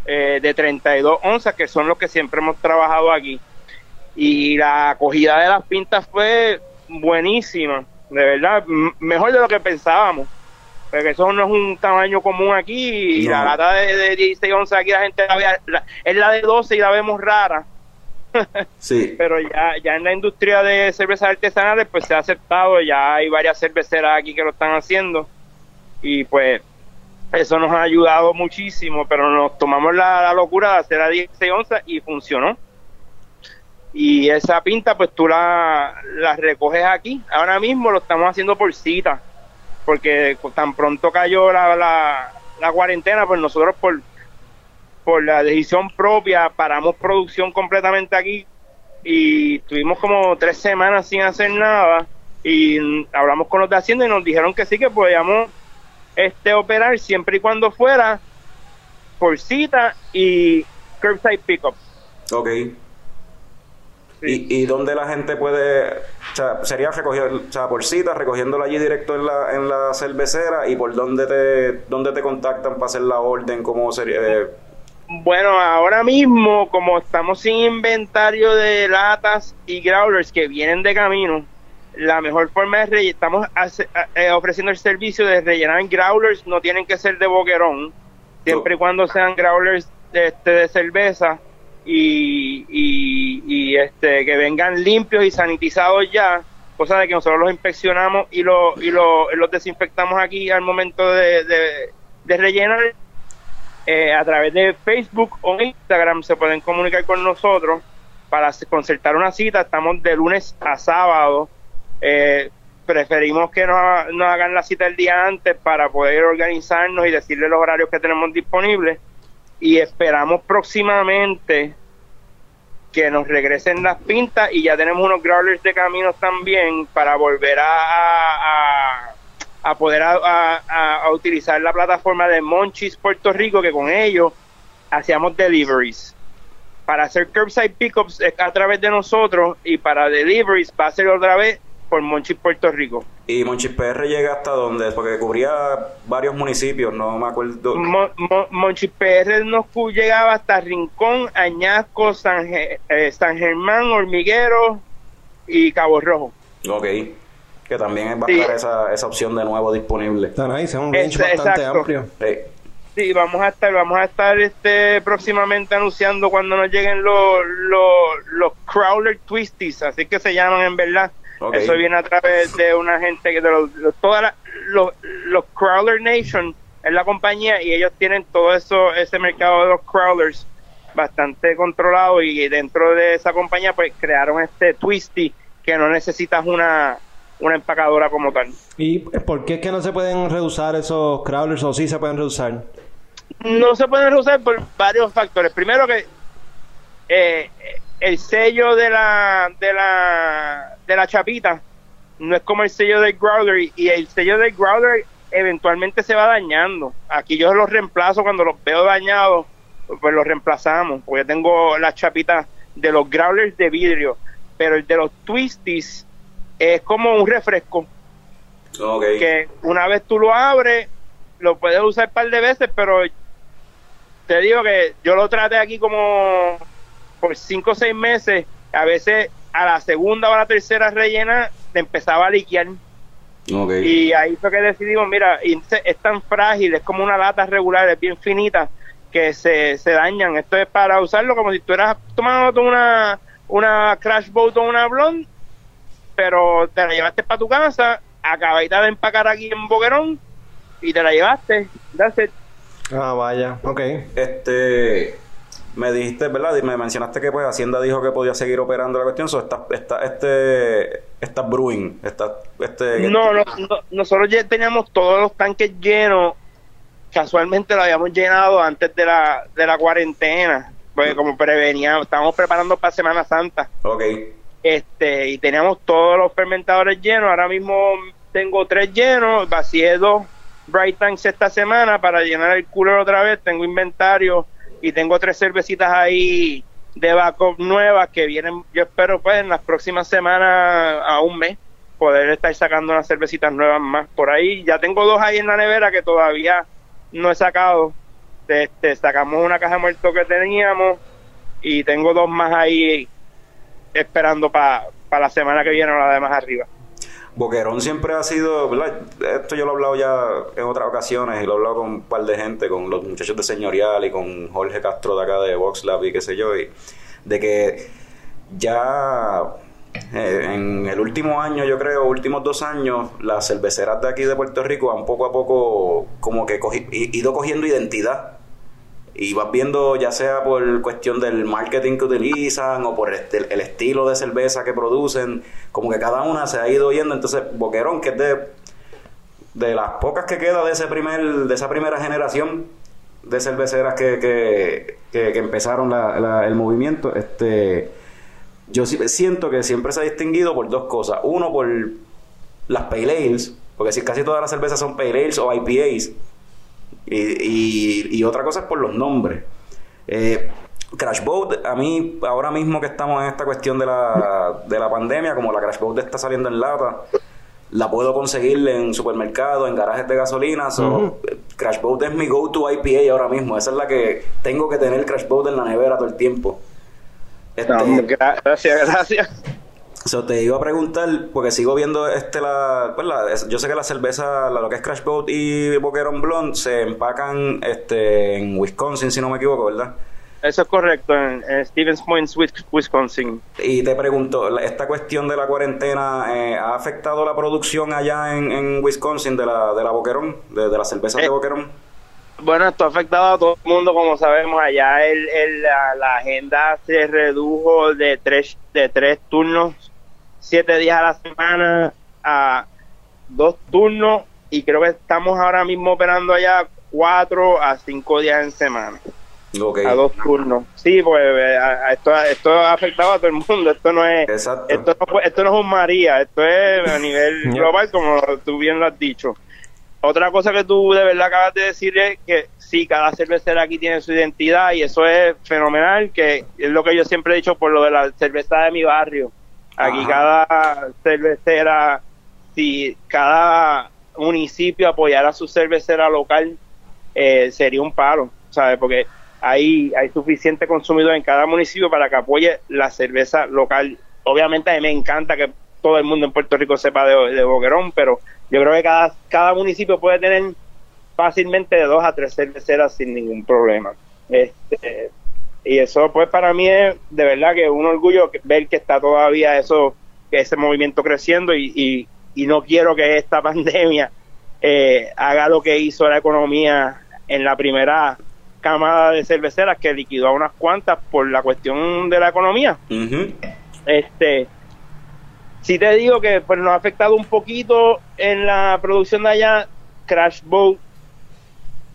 eh, de 32 onzas, que son los que siempre hemos trabajado aquí. Y la acogida de las pintas fue buenísima, de verdad, mejor de lo que pensábamos. Porque eso no es un tamaño común aquí. Y No. la lata de, de 16 onzas aquí la gente la ve, la- es la de 12 y la vemos rara. Sí. Pero ya, ya en la industria de cervezas artesanales pues se ha aceptado, ya hay varias cerveceras aquí que lo están haciendo. Y pues eso nos ha ayudado muchísimo, pero nos tomamos la, la locura de hacer a 16 onzas y funcionó. Y esa pinta pues tú la, la recoges aquí. Ahora mismo lo estamos haciendo por cita, porque tan pronto cayó la, la, la cuarentena, pues nosotros por, por la decisión propia paramos producción completamente aquí y tuvimos como tres semanas sin hacer nada y hablamos con los de Hacienda y nos dijeron que sí que podíamos este operar siempre y cuando fuera por cita y curbside pickup. Ok. Sí. ¿Y, ¿Y dónde la gente puede, o sea, sería recogiendo, o sea, por cita, recogiéndola allí directo en la, en la cervecera y por dónde te, dónde te contactan para hacer la orden, cómo sería, eh, Bueno, ahora mismo, como estamos sin inventario de latas y growlers que vienen de camino, la mejor forma es relle- estamos hace- eh, ofreciendo el servicio de rellenar growlers, no tienen que ser de boquerón, siempre y cuando sean growlers de, este, de cerveza y, y, y, este que vengan limpios y sanitizados ya, cosa de que nosotros los inspeccionamos y, lo, y lo- los desinfectamos aquí al momento de, de- de rellenar eh, a través de Facebook o Instagram se pueden comunicar con nosotros para concertar una cita. Estamos de lunes a sábado. Eh, preferimos que nos, ha- nos hagan la cita el día antes para poder organizarnos y decirles los horarios que tenemos disponibles. Y esperamos próximamente que nos regresen las pintas y ya tenemos unos growlers de caminos también para volver a- a poder a, a- a- utilizar la plataforma de Monchis Puerto Rico, que con ellos hacíamos deliveries. Para hacer curbside pickups a través de nosotros y para deliveries va a ser otra vez por Monchis, Puerto Rico. Y Monchis PR llega hasta donde, porque cubría varios municipios, no me acuerdo. Mo- Mo- Monchis PR nos llegaba hasta Rincón, Añasco, San, eh, San Germán, Hormiguero y Cabo Rojo. Ok. Que también va a Sí. estar esa, esa opción de nuevo disponible. Está nice, es un range Este, bastante exacto. amplio. Sí. Sí, vamos a estar, vamos a estar este próximamente anunciando cuando nos lleguen los los, los crawler twisties, así que se llaman en verdad. Eso viene a través de una gente que de los, los- toda la- los, los crawler nation es la compañía y ellos tienen todo eso ese mercado de los crawlers bastante controlado y dentro de esa compañía pues crearon este twisty que no necesitas una una empacadora como tal. ¿Y por qué es que no se pueden reusar esos crawlers o sí se pueden reusar? no se pueden usar por varios factores. Primero que eh, el sello de la de la de la chapita no es como el sello del growler y- y el sello del growler eventualmente se va dañando. Aquí yo los reemplazo cuando los veo dañados, pues los reemplazamos, porque tengo las chapitas de los growlers de vidrio, pero el de los twisties es como un refresco que una vez tú lo abres, lo puedes usar un par de veces, pero te digo que yo lo traté aquí como por cinco o seis meses, a veces a la segunda o a la tercera rellena te empezaba a liquear. Ok. Y ahí fue que decidimos, mira, es tan frágil, es como una lata regular, es bien finita, que se, se dañan. Esto es para usarlo como si tú eras tomando una, una Crash Boat o una Blonde, pero te la llevaste para tu casa, acabadita de empacar aquí en Boquerón, y te la llevaste. That's it. Ah, vaya, ok. Este, me dijiste, ¿verdad? Y Me mencionaste que pues Hacienda dijo que podía seguir operando la cuestión. So, esta, esta, este, esta brewing, esta, este, No, no, no, nosotros ya teníamos todos los tanques llenos. Casualmente lo habíamos llenado antes de la, de la cuarentena, porque como preveníamos, estábamos preparando para Semana Santa. Ok. Este y teníamos todos los fermentadores llenos. Ahora mismo tengo tres llenos, vacié dos Bright Tanks esta semana para llenar el cooler otra vez. Tengo inventario y tengo tres cervecitas ahí de backup nuevas que vienen, yo espero pues en las próximas semanas a un mes poder estar sacando unas cervecitas nuevas más por ahí. Ya tengo dos ahí en la nevera que todavía no he sacado. Este, sacamos una caja muerto que teníamos y tengo dos más ahí esperando para la semana que viene o la de más arriba. Boquerón siempre ha sido, ¿verdad? Esto yo lo he hablado ya en otras ocasiones y lo he hablado con un par de gente, con los muchachos de Señorial y con Jorge Castro de acá de VoxLab y qué sé yo, y de que ya eh, en el último año, yo creo, últimos dos años, las cerveceras de aquí de Puerto Rico han poco a poco como que cogi- ido cogiendo identidad. Y vas viendo, ya sea por cuestión del marketing que utilizan o por el estilo de cerveza que producen, como que cada una se ha ido yendo. Entonces, Boquerón, que es de, de las pocas que queda de ese primer de esa primera generación de cerveceras que, que, que- empezaron la- el movimiento, este yo siento que siempre se ha distinguido por dos cosas. Uno, por las pale ales, porque si casi todas las cervezas son pale ales o IPAs. Y, y- y otra cosa es por los nombres. Eh, Crash Boat, a mí, ahora mismo que estamos en esta cuestión de la, de la pandemia, como la Crash Boat está saliendo en lata, la puedo conseguir en supermercados, en garajes de gasolina. so, Crash Boat es mi go-to IPA ahora mismo. Esa es la que tengo que tener Crash Boat en la nevera todo el tiempo. Este, Gra- Gracias, gracias. So, te iba a preguntar, porque sigo viendo este la, pues, la- yo sé que la cerveza, la- lo que es Crash Boat y Boquerón Blonde se empacan este en Wisconsin, si no me equivoco, ¿verdad? Eso es correcto, en, en Stevens Point, Wis- Wisconsin. Y te pregunto, la- esta cuestión de la cuarentena eh, ha afectado la producción allá en, en Wisconsin de la, de la Boquerón, de, de las cervezas de Eh, Boquerón. Bueno, esto ha afectado a todo el mundo, como sabemos. Allá el, el- la, la agenda se redujo de tres, de tres turnos, siete días a la semana, a dos turnos. Y creo que estamos ahora mismo operando allá cuatro a cinco días en semana, a dos turnos. Sí, pues eh, a- a- esto, esto ha afectado a todo el mundo. Esto no es, Exacto. esto no, esto no es un María, esto es a nivel global, como tú bien lo has dicho. otra cosa que tú de verdad acabas de decir es que sí, cada cervecera aquí tiene su identidad y eso es fenomenal, que es lo que yo siempre he dicho por lo de la cerveza de mi barrio. Aquí cada cervecera, si cada municipio apoyara su cervecera local, eh, sería un paro, ¿sabes? Porque hay, hay suficiente consumidor en cada municipio para que apoye la cerveza local. Obviamente a mí me encanta que todo el mundo en Puerto Rico sepa de, de Boquerón, pero yo creo que cada, cada municipio puede tener fácilmente de dos a tres cerveceras sin ningún problema. Este, y eso pues para mí es de verdad que un orgullo ver que está todavía eso, que ese movimiento creciendo y, y, y no quiero que esta pandemia eh, haga lo que hizo la economía en la primera camada de cerveceras que liquidó a unas cuantas por la cuestión de la economía. Ujú. Este, si te digo que pues nos ha afectado un poquito en la producción de allá, Crash Boat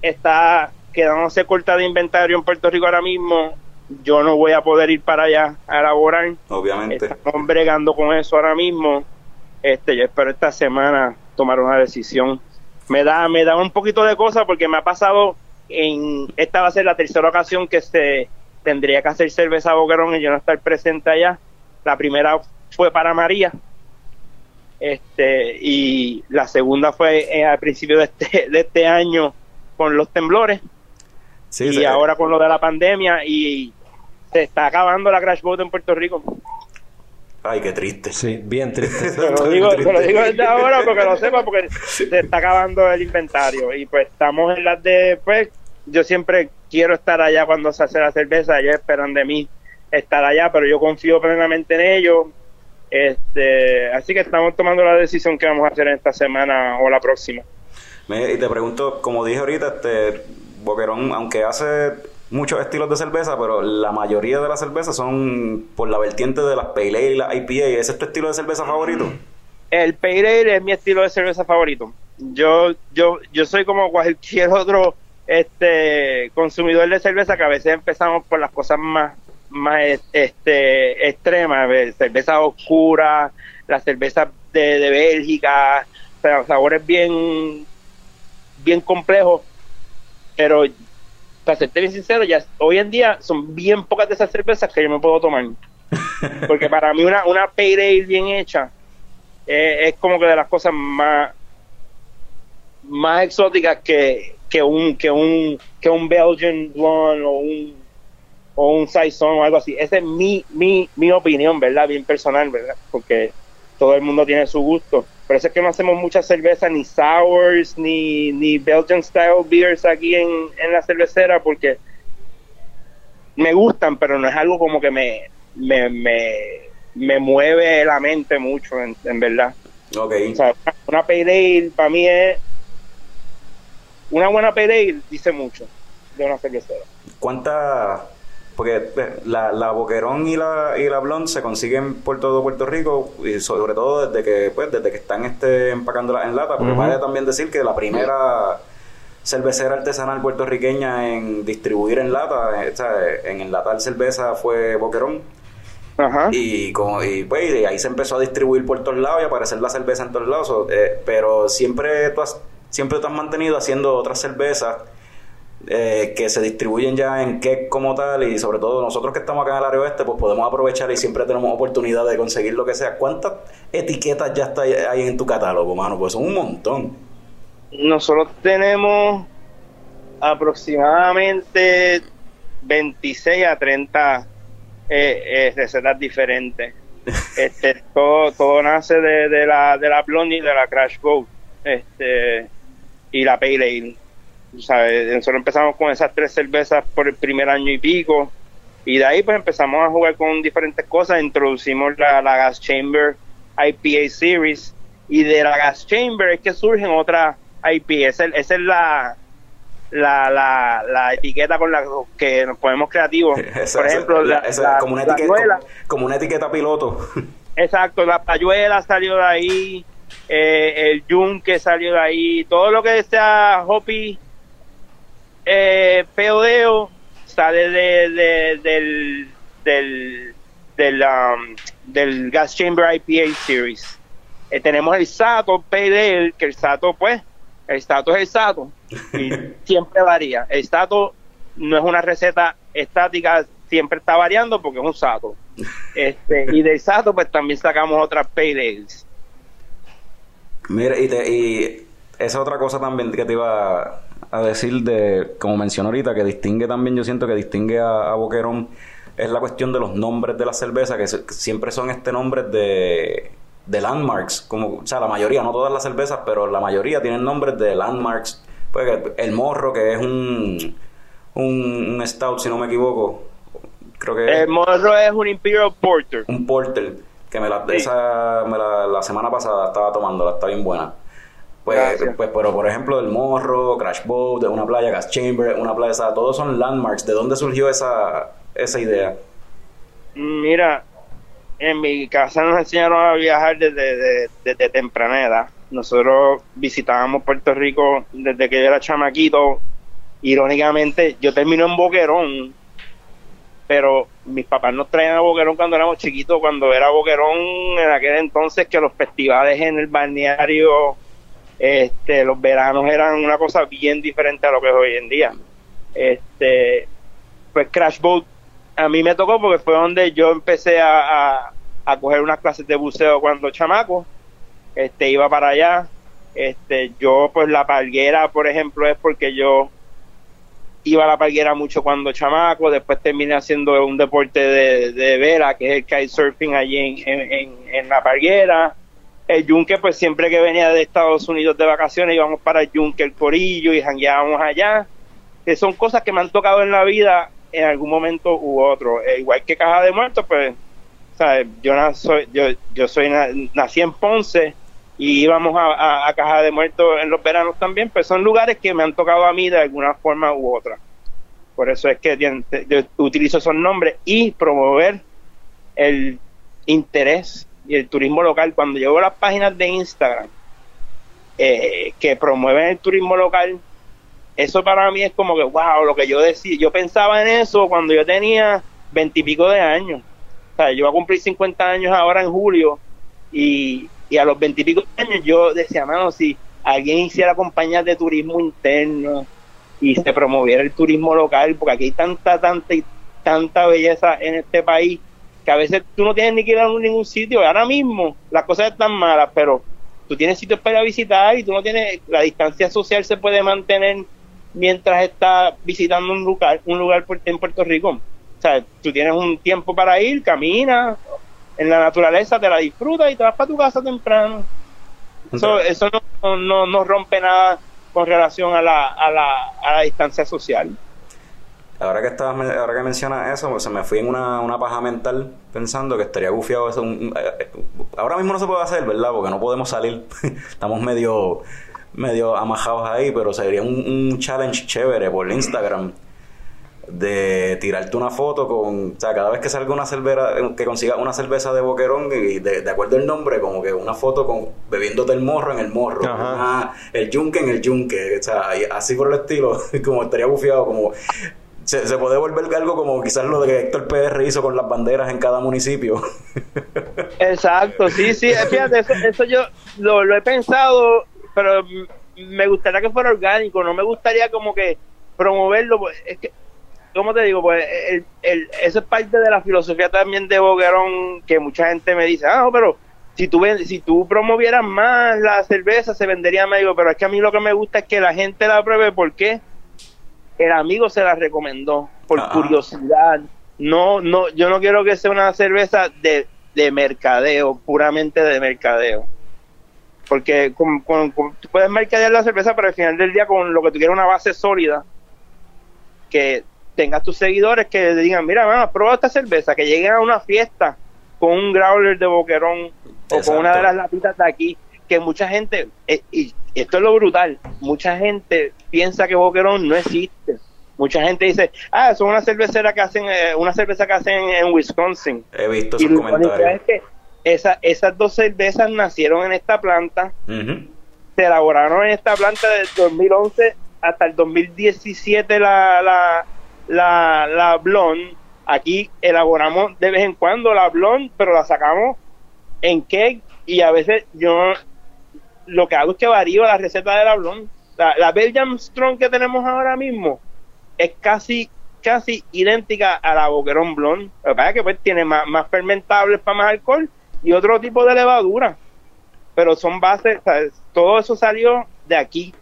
está quedándose corta de inventario en Puerto Rico ahora mismo. Yo no voy a poder ir para allá a elaborar. Obviamente. Estamos bregando con eso ahora mismo. Este, yo espero esta semana tomar una decisión. Me da, me da un poquito de cosa porque me ha pasado en esta va a ser la tercera ocasión que se tendría que hacer cerveza boquerón y yo no estar presente allá. La primera fue para María. Este, y la segunda fue eh, al principio de este, de este año con los temblores Sí, y sí. ahora con lo de la pandemia y se está acabando la Crash Boat en Puerto Rico. Ay, qué triste. Sí, bien triste. Te lo digo, te lo digo desde ahora porque lo sepa, porque se está acabando el inventario. Y pues estamos en las de, pues, yo siempre quiero estar allá cuando se hace la cerveza, ellos esperan de mí estar allá, pero yo confío plenamente en ellos. Este, así que estamos tomando la decisión que vamos a hacer en esta semana o la próxima. Me- y te pregunto, como dije ahorita, este Boquerón, aunque hace muchos estilos de cerveza, pero la mayoría de las cervezas son por la vertiente de las Pale Ale y las IPA. ¿Ese es tu estilo de cerveza favorito? El Pale Ale es mi estilo de cerveza favorito. Yo, yo, yo soy como cualquier otro este consumidor de cerveza que a veces empezamos por las cosas más, más este extremas, ¿ves? cerveza oscura, la cerveza de, de Bélgica, o sea, sabores bien, bien complejos, pero para serte bien sincero, ya hoy en día son bien pocas de esas cervezas que yo me puedo tomar. Porque para mí una, una Ale bien hecha eh, es como que de las cosas más más exóticas que, que un que un que un Belgian blonde o un o un saison o algo así. Esa es mi mi mi opinión verdad bien personal verdad porque todo el mundo tiene su gusto por eso es que no hacemos muchas cervezas ni sours ni ni Belgian style beers aquí en, en la cervecera porque me gustan pero no es algo como que me me, me, me mueve la mente mucho en, en verdad Ok. o sea, una, pale ale para mí es una buena pale ale dice mucho de una cervecera. ¿Cuántas? Porque eh, la, la Boquerón y la, y la Blonde se consiguen por todo Puerto Rico y sobre todo desde que pues desde que están este empacándolas en lata, porque vale también decir que la primera cervecera artesanal puertorriqueña en distribuir en lata, eh, o sea, en enlatar cerveza fue Boquerón. Ajá. Y, como, y pues y ahí se empezó a distribuir por todos lados y a aparecer la cerveza en todos lados. Eh, pero siempre tú, has, siempre tú has mantenido haciendo otras cervezas eh, que se distribuyen ya en cake como tal. Y sobre todo nosotros que estamos acá en el área oeste, pues podemos aprovechar y siempre tenemos oportunidad de conseguir lo que sea. ¿Cuántas etiquetas ya está, hay en tu catálogo, mano? Pues son un montón. Nosotros tenemos aproximadamente 26 a 30 eh, eh, recetas diferentes. Este, todo, todo nace de, de la de la Blondie y de la Crash Boat este, y la Pale Ale. ¿Sabes? Nosotros empezamos con esas tres cervezas por el primer año y pico y de ahí pues empezamos a jugar con diferentes cosas. Introducimos la, la Gas Chamber IPA Series y de la Gas Chamber es que surgen otras IPA. Esa es, esa es la, la, la, la etiqueta con la que nos ponemos creativos. Esa- Por ejemplo, la- la, esa- la- como, una la etiqueta, Rayuela. como, como una etiqueta piloto. Exacto, la payuela salió de ahí, eh, el yunque salió de ahí, todo lo que sea hoppy, eh, peodeo, sale de, de- del, del, del, um, del Gas Chamber IPA Series. Eh, tenemos el Sato Ale, que el Sato, pues, El sato es el sato y siempre varía. El sato no es una receta estática, siempre está variando porque es un sato. Este, y del sato pues también sacamos otras ales. Mira, y, te- y esa otra cosa también que te iba a decir de, como mencioné ahorita, que distingue también, yo siento que distingue a, a Boquerón, es la cuestión de los nombres de la cerveza, que, se- que siempre son este nombres de, de landmarks, como, o sea, la mayoría, no todas las cervezas, pero la mayoría tienen nombres de landmarks. Pues el morro, que es un, un, un stout, si no me equivoco, creo que El morro es un Imperial Porter. un porter que me la, Sí. esa, me la, la semana pasada estaba tomándola, está bien buena. Pues, pues, pero por ejemplo, el Morro, Crash Boat, una playa, Gas Chamber, una playa, esa, todos son landmarks. ¿De dónde surgió esa, esa idea? Mira, en mi casa nos enseñaron a viajar desde, de- desde temprana edad. Nosotros visitábamos Puerto Rico desde que yo era chamaquito. Irónicamente, yo termino en Boquerón, pero mis papás nos traían a Boquerón cuando éramos chiquitos, cuando era Boquerón en aquel entonces que los festivales en el balneario, este, los veranos eran una cosa bien diferente a lo que es hoy en día. Este, pues Crash Boat a mí me tocó porque fue donde yo empecé a, a, coger unas clases de buceo cuando chamaco. Este, iba para allá. Este, yo, pues la palguera, por ejemplo, es porque yo iba a la palguera mucho cuando chamaco. Después terminé haciendo un deporte de, de vela, que es el kitesurfing allí en, en, en la palguera. El yunque, pues siempre que venía de Estados Unidos de vacaciones íbamos para el yunque, el corillo y jangueábamos allá que son cosas que me han tocado en la vida en algún momento u otro. Eh, igual que Caja de Muertos, pues. Yo, soy, yo, yo soy na- nací en Ponce y íbamos a, Caja de Muertos en los veranos también, pues son lugares que me han tocado a mí de alguna forma u otra. Por eso es que yo utilizo esos nombres y promover el interés y el turismo local. Cuando yo veo las páginas de Instagram eh, que promueven el turismo local, eso para mí es como que, wow, lo que yo decía, yo pensaba en eso cuando yo tenía veintipico de años. O sea, yo voy a cumplir 50 años ahora en julio y, y a los veintipico años yo decía, mano, si alguien hiciera compañías de turismo interno y se promoviera el turismo local, porque aquí hay tanta, tanta y tanta belleza en este país que a veces tú no tienes ni que ir a ningún sitio. Ahora mismo las cosas están malas, pero tú tienes sitios para visitar y tú no tienes, la distancia social se puede mantener mientras estás visitando un lugar, un lugar en Puerto Rico. O sea, tú tienes un tiempo para ir, caminas en la naturaleza, te la disfrutas y te vas para tu casa temprano. Eso, eso no, no, no rompe nada con relación a la, a la, a la distancia social. Ahora que estabas, ahora que mencionas eso, pues se me fui en una, una paja mental pensando que estaría gufiado eso. un- eh, eh, ahora mismo no se puede hacer, ¿verdad? Porque no podemos salir. Estamos medio, medio amajados ahí, pero sería un, un challenge chévere por Instagram de tirarte una foto con, o sea, cada vez que salga una cerveza, que consiga una cerveza de boquerón y de, de acuerdo al nombre, como que una foto con bebiéndote el morro en el morro, Ajá. una- el yunque en el yunque, o sea, y así por el estilo, como estaría bufiado, como se, puede volver algo como quizás lo que Héctor PR hizo con las banderas en cada municipio. Exacto, sí, sí, eh, fíjate, eso, eso yo lo, he pensado, pero me gustaría que fuera orgánico, no me gustaría como que promoverlo, pues, es que, ¿cómo te digo? Pues el, eso es parte de la filosofía también de Boquerón, que mucha gente me dice, ah, no, pero si tú, si tú promovieras más la cerveza, se vendería más, digo, pero es que a mí lo que me gusta es que la gente la pruebe, ¿por qué? El amigo se la recomendó, por Ajá. curiosidad, no, no, yo no quiero que sea una cerveza de, de mercadeo, puramente de mercadeo. Porque con, con- con- tú puedes mercadear la cerveza, pero al final del día con lo que tú quieres una base sólida, que tengas tus seguidores que te digan, mira, mano, prueba esta cerveza, que lleguen a una fiesta con un growler de boquerón o con una de las latitas de aquí, que mucha gente, eh, y esto es lo brutal, mucha gente piensa que boquerón no existe. Mucha gente dice, ah, es una cervecera que hacen, eh, una cerveza que hacen en Wisconsin. He visto Y irónico comentarios. es que esa, esas dos cervezas nacieron en esta planta, se elaboraron en esta planta del 2011 hasta el 2017 la, la, la, la blonde. Aquí elaboramos de vez en cuando la blonde, pero la sacamos en cake y a veces yo lo que hago es que varío la receta de la blonde. La, la Belgian Strong que tenemos ahora mismo es casi casi idéntica a la Boquerón Blonde. Lo que pasa es que pues tiene más, más fermentables para más alcohol y otro tipo de levadura. Pero son bases, todo eso salió de aquí.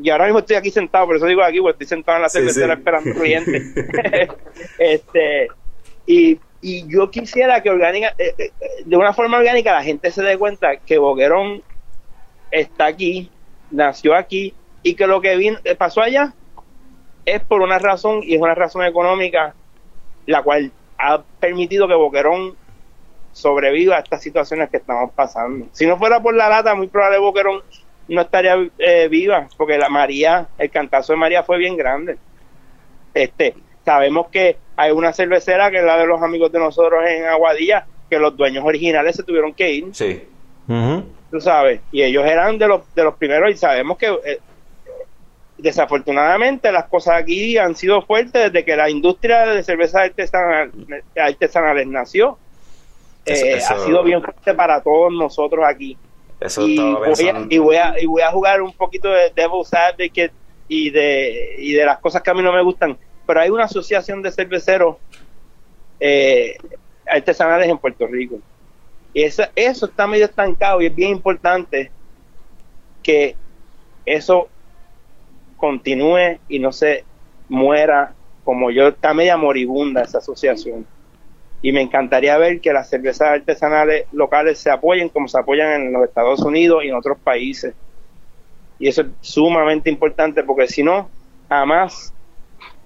Y ahora mismo estoy aquí sentado, por eso digo aquí, porque estoy sentado en la Sí, cervecera sí. esperando clientes. este, y, y yo quisiera que orgánica, eh, eh, de una forma orgánica la gente se dé cuenta que Boquerón está aquí, nació aquí, y que lo que vin- eh, pasó allá es por una razón, y es una razón económica, la cual ha permitido que Boquerón sobreviva a estas situaciones que estamos pasando. Si no fuera por la lata, muy probable Boquerón no estaría eh, viva, porque la María, el cantazo de María fue bien grande. Este, sabemos que hay una cervecera que es la de los amigos de nosotros en Aguadilla, que los dueños originales se tuvieron que ir, Sí. Ujú. Tú sabes, y ellos eran de los de los primeros y sabemos que eh, desafortunadamente las cosas aquí han sido fuertes desde que la industria de cervezas artesanal, artesanales nació. Eso- Eh, eso- Ha sido bien fuerte para todos nosotros aquí Eso y estaba voy, a, pensando. y, voy a, y voy a jugar un poquito de Devil's Advocate y de, y de las cosas que a mí no me gustan. Pero hay una asociación de cerveceros eh, artesanales en Puerto Rico. Y eso, eso está medio estancado y es bien importante que eso continúe y no se muera como yo. Está media moribunda esa asociación y me encantaría ver que las cervezas artesanales locales se apoyen como se apoyan en los Estados Unidos y en otros países. Y eso es sumamente importante porque si no, jamás,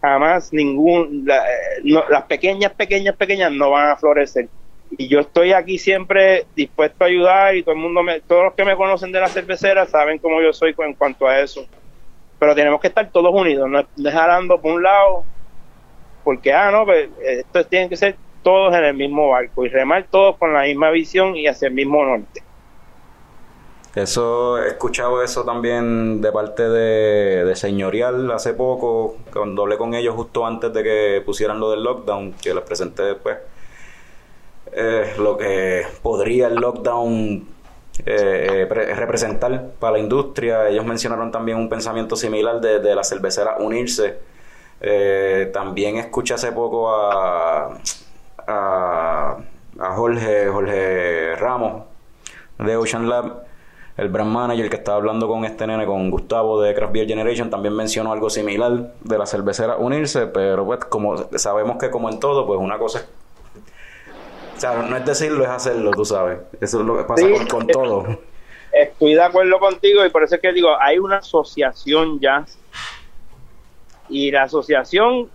jamás ningún, la- eh, no- las pequeñas, pequeñas, pequeñas no van a florecer. Y yo estoy aquí siempre dispuesto a ayudar y todo el mundo, me, todos los que me conocen de la cervecera saben cómo yo soy en cuanto a eso. Pero tenemos que estar todos unidos, no es jalando por un lado, porque, ah, no, pues, esto tienen que ser todos en el mismo barco y remar todos con la misma visión y hacia el mismo norte. Eso, he escuchado eso también de parte de, de Señorial hace poco, cuando hablé con ellos justo antes de que pusieran lo del lockdown, que les presenté después. Eh, lo que podría el lockdown eh, pre- representar para la industria. Ellos mencionaron también un pensamiento similar de, de la cervecera unirse. Eh, también escuché hace poco a, a, a Jorge, Jorge Ramos de Ocean Lab, el brand manager que estaba hablando con este nene, con Gustavo de Craft Beer Generation, también mencionó algo similar de la cervecera unirse, pero pues como sabemos que como en todo, pues una cosa es... O sea, no es decirlo, es hacerlo, tú sabes. Eso es lo que pasa Sí. con, con todo. Estoy de acuerdo contigo y por eso es que digo, hay una asociación ya y la asociación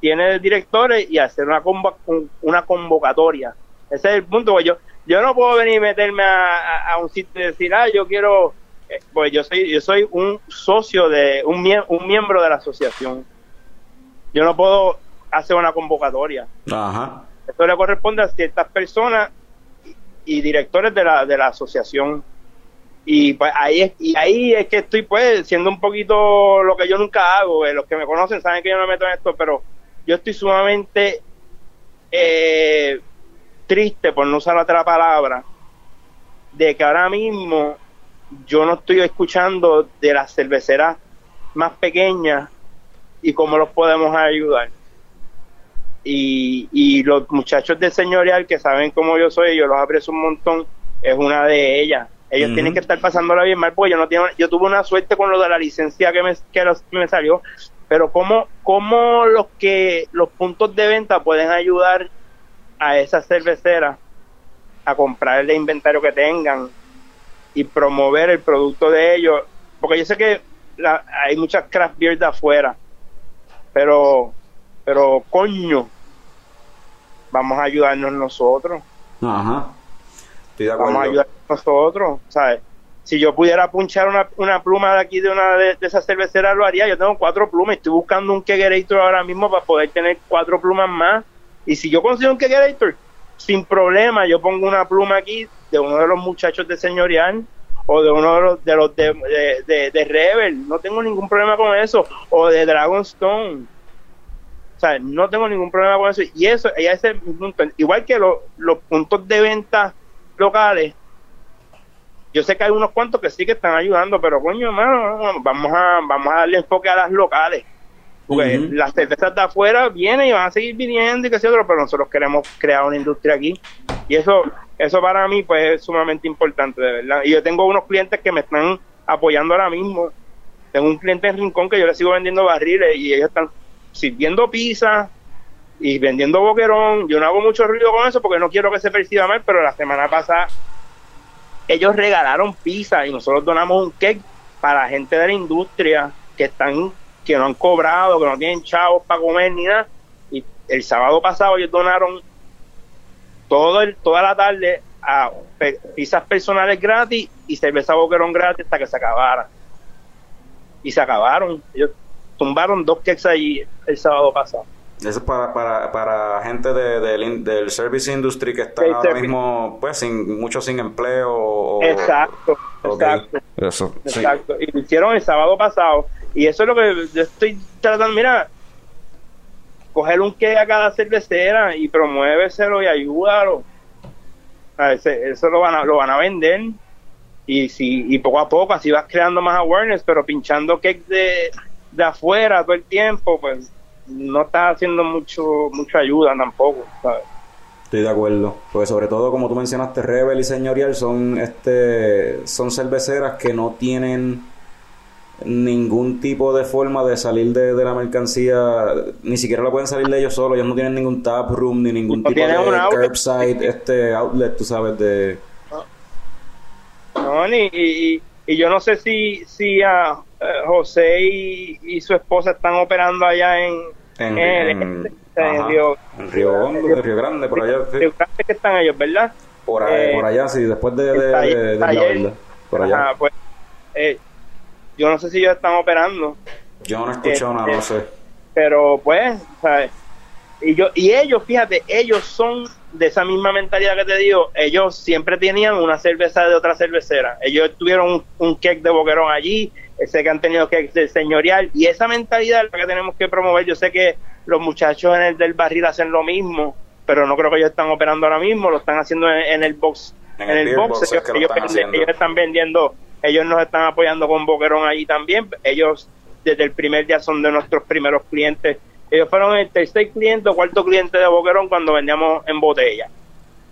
tiene directores y hacer una, convo- un- una convocatoria. Ese es el punto. pues yo, yo no puedo venir y meterme a, a- a un sitio y decir, ah, yo quiero, eh, pues yo soy, yo soy un socio de, un, mie- un miembro de la asociación. Yo no puedo hacer una convocatoria. Ajá. Esto le corresponde a ciertas personas y, directores de la, de la asociación. Y pues ahí es, y ahí es que estoy pues siendo un poquito lo que yo nunca hago. eh, Los que me conocen saben que yo no me meto en esto, pero yo estoy sumamente eh, triste, por no usar otra palabra, de que ahora mismo yo no estoy escuchando de las cerveceras más pequeñas y cómo los podemos ayudar y, y los muchachos de señorial que saben cómo yo soy, yo los aprecio un montón, es una de ellas. Ellos tienen que estar pasándola bien mal porque yo no tengo, yo tuve una suerte con lo de la licencia que me, que los- me salió, pero cómo, cómo los que los puntos de venta pueden ayudar a esas cerveceras a comprar el inventario que tengan y promover el producto de ellos, porque yo sé que la- hay muchas craft beer de afuera, pero pero coño, vamos a ayudarnos nosotros, Ajá. Estoy de acuerdo. vamos a ayudarnos nosotros, ¿sabes? Si yo pudiera punchar una, una pluma de aquí de una de, de esas cerveceras, lo haría. Yo tengo cuatro plumas, estoy buscando un kegerator ahora mismo para poder tener cuatro plumas más. Y si yo consigo un kegerator, sin problema, yo pongo una pluma aquí de uno de los muchachos de señorial o de uno de los de, los de, de, de- de Rebel. No tengo ningún problema con eso. O de Dragonstone. O sea, no tengo ningún problema con eso. Y eso, y ese es el punto. Igual que lo- los puntos de venta locales, yo sé que hay unos cuantos que sí que están ayudando, pero coño, hermano, vamos a, vamos a darle enfoque a las locales. Porque las cervezas de afuera vienen y van a seguir viniendo y qué sé yo, pero nosotros queremos crear una industria aquí. Y eso, eso para mí pues es sumamente importante, de verdad. Y yo tengo unos clientes que me están apoyando ahora mismo. Tengo un cliente en Rincón que yo le sigo vendiendo barriles y ellos están sirviendo pizza y vendiendo boquerón. Yo no hago mucho ruido con eso porque no quiero que se perciba mal, pero la semana pasada ellos regalaron pizza y nosotros donamos un cake para la gente de la industria que están que no han cobrado, que no tienen chavos para comer ni nada. Y el sábado pasado ellos donaron todo toda la tarde a pe- pizzas personales gratis y cerveza boquerón gratis hasta que se acabara. Y se acabaron. Ellos tumbaron dos cakes allí el sábado pasado. Eso es para, para, para gente de, del in- del service industry que está Del ahora service. mismo, pues, sin, muchos sin empleo. o- Exacto, exacto. Eso, sí. Exacto. Y lo hicieron el sábado pasado. Y eso es lo que yo estoy tratando. Mira, coger un que a cada cervecera y promuéveselo y ayúdalo. A ese- Eso lo van a, lo van a vender. Y, si, y poco a poco así vas creando más awareness, pero pinchando cake de, de afuera todo el tiempo, pues no estás haciendo mucho mucha ayuda tampoco, ¿sabes? Estoy de acuerdo. Pues sobre todo, como tú mencionaste, Rebel y Señorial son, este, son cerveceras que no tienen ningún tipo de forma de salir de, de la mercancía, ni siquiera la pueden salir de ellos solos, ellos no tienen ningún tap room, ni ningún No tipo de curbside, este outlet, tú sabes, de... No, ni, y, y- y yo no sé si, si a José y, y su esposa están operando allá en, En, en, en- en ajá, Río, Río Hondo, en Río Grande, por allá. sí. Río Grande que están ellos, ¿verdad? Por, Eh, por allá, sí, después de, de, taller- de- de la taller. Por allá. Ajá, pues, eh, yo no sé si ellos están operando, Yo no he escuchado eh, nada, eh, no sé. pero pues, ¿sabes? Y yo y ellos, fíjate, ellos son de esa misma mentalidad que te digo, ellos siempre tenían una cerveza de otra cervecera. Ellos tuvieron un, un cake de boquerón allí, sé que han tenido cake de señorial y esa mentalidad es la que tenemos que promover. Yo sé que los muchachos en el del barril hacen lo mismo, pero no creo que ellos están operando ahora mismo, lo están haciendo en, en el box. En En, el el box, es que están ellos están vendiendo, ellos nos están apoyando con boquerón allí también. Ellos desde el primer día son de nuestros primeros clientes. Ellos fueron el tercer cliente o cuarto cliente de Boquerón cuando vendíamos en botella.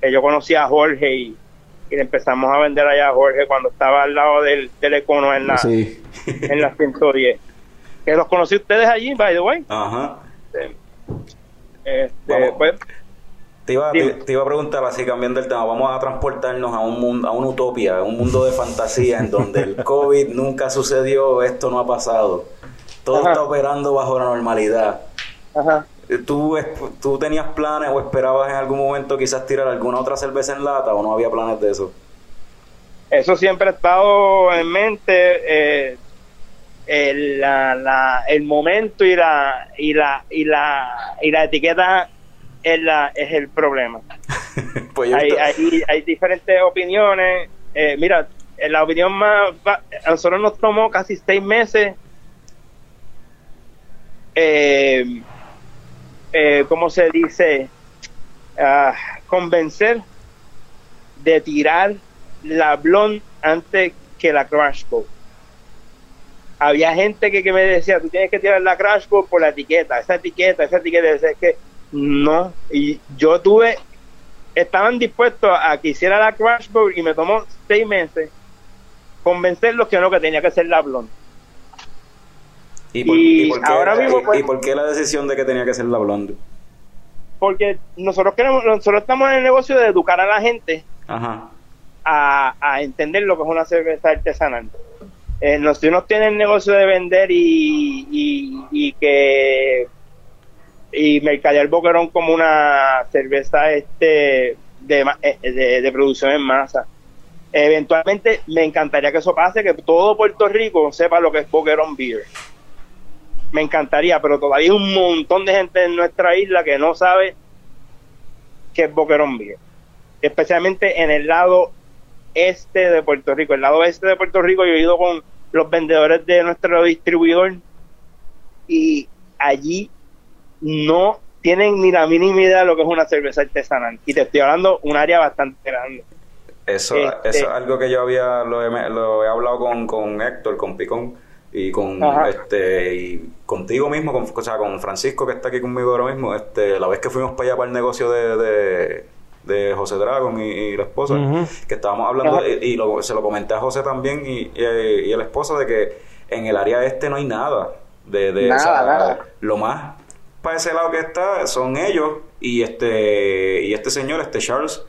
Eh, Yo conocí a Jorge y, y le empezamos a vender allá a Jorge cuando estaba al lado del teléfono en la, Sí. en la 110. Que los conocí ustedes allí, by the way. Ajá. Este, Vamos. pues, Te iba, te, te iba a preguntar así, cambiando el tema, vamos a transportarnos a un mundo, a una utopía, a un mundo de fantasía en donde el COVID nunca sucedió, esto no ha pasado. Todo Ajá. está operando bajo la normalidad. ajá. ¿Tú, es- ¿Tú tenías planes o esperabas en algún momento quizás tirar alguna otra cerveza en lata o no había planes de eso? Eso siempre ha estado en mente. eh, el, la, la- el momento y la y la y la y la etiqueta es la es el problema. pues Hay, hay, hay diferentes opiniones. Eh, mira, eh, la opinión más a nosotros nos tomó casi seis meses. Eh, eh, ¿Cómo se dice? Ah, convencer de tirar la blonde antes que la crash boat. Había gente que, que me decía, tú tienes que tirar la crash boat por la etiqueta, esa etiqueta, esa etiqueta. Es que no. Y yo tuve, estaban dispuestos a que hiciera la crash boat y me tomó seis meses convencerlos que no, que tenía que ser la blonde. ¿Y por, y y por qué, ahora mismo, y- pues- y por qué la decisión de que tenía que ser la blonde? Porque nosotros queremos, nosotros estamos en el negocio de educar a la gente Ajá. a, a entender lo que es una cerveza artesanal. Eh, nos, si uno tiene el negocio de vender y, y, y que y mercadear Boquerón como una cerveza este de, eh, de, de producción en masa. Eventualmente me encantaría que eso pase, que todo Puerto Rico sepa lo que es Boquerón Beer. Me encantaría, pero todavía hay un montón de gente en nuestra isla que no sabe qué es Boquerón Beer. Especialmente en el lado este de Puerto Rico. El lado este de Puerto Rico yo he ido con los vendedores de nuestro distribuidor y allí no tienen ni la mínima idea de lo que es una cerveza artesanal. Y te estoy hablando un área bastante grande. Eso, Este- eso es algo que yo había, lo he, lo he hablado con, con Héctor, con Picón y con Ajá. este y contigo mismo, con, o sea, con Francisco que está aquí conmigo ahora mismo, este, la vez que fuimos para allá para el negocio de, de, de José Dragon y, y la esposa, que estábamos hablando y, lo- se lo comenté a José también y, y, y el esposo de que en el área este no hay nada de, de Nada, o sea, nada. lo más para ese lado que está son ellos y este y este señor, este Charles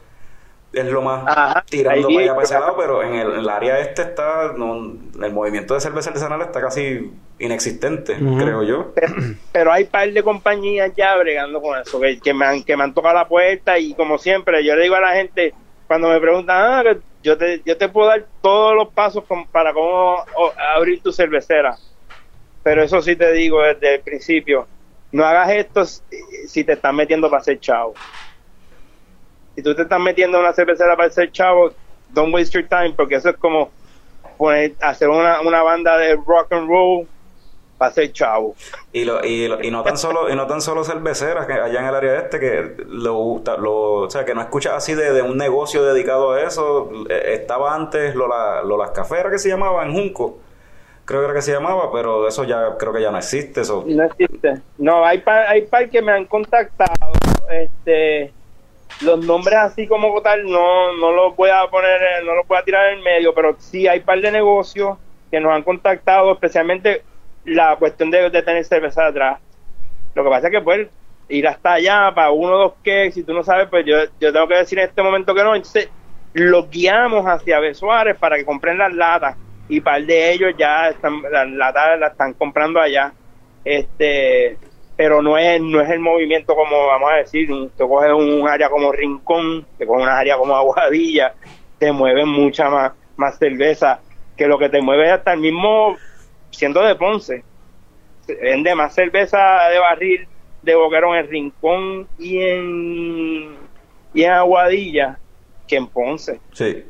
es lo más Ajá, tirando para allá para ese lado, pero en el, en el área este está, no, el movimiento de cerveza artesanal está casi inexistente, creo yo. pero, pero hay par de compañías ya bregando con eso, que, que me han, que me han tocado la puerta y como siempre, yo le digo a la gente, cuando me preguntan, ah, que yo te, yo te puedo dar todos los pasos para cómo o, abrir tu cervecera, pero eso sí te digo desde el principio, no hagas esto si, si te estás metiendo para ser chavo. Si tú te estás metiendo en una cervecera para ser chavo, don't waste your time, porque eso es como poner, hacer una, una banda de rock and roll para ser chavo. Y, lo, y, lo- y no tan solo y no tan solo cerveceras que allá en el área este que lo, lo- o sea que no escuchas así de, de un negocio dedicado a eso Eh, estaba antes Lola, Lolas Café era que se llamaba en Junco creo que era que se llamaba pero eso ya creo que ya no existe eso No existe. No, hay par, hay par que me han contactado. Este, los nombres así como tal no, no los voy a poner, eh, no los voy a tirar en medio, pero sí hay par de negocios que nos han contactado, especialmente la cuestión de, de tener cerveza atrás. Lo que pasa es que pues ir hasta allá para uno o dos que si tú no sabes, pues yo, yo tengo que decir en este momento que no. Entonces, los guiamos hacia Besuárez para que compren las latas y par de ellos ya están, las latas las están comprando allá. Este, pero no es, no es el movimiento como vamos a decir, un- tú coges un área como Rincón, te coges una área como Aguadilla, te mueven mucha más, más cerveza que lo que te mueve hasta el mismo siendo de Ponce. Vende más cerveza de barril de boquerón en Rincón y en, y en Aguadilla que en Ponce. sí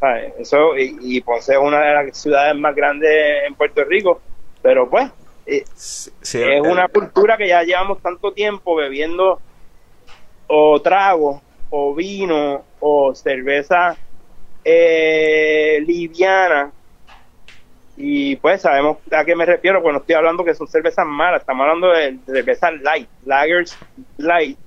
¿sabes? Eso, y, y Ponce es una de las ciudades más grandes en Puerto Rico, pero pues eh, Sí, sí, es el- una cultura que ya llevamos tanto tiempo bebiendo o trago o vino o cerveza eh, liviana. Y pues sabemos a qué me refiero cuando estoy hablando que son cervezas malas. Estamos hablando de, de cervezas light lagers light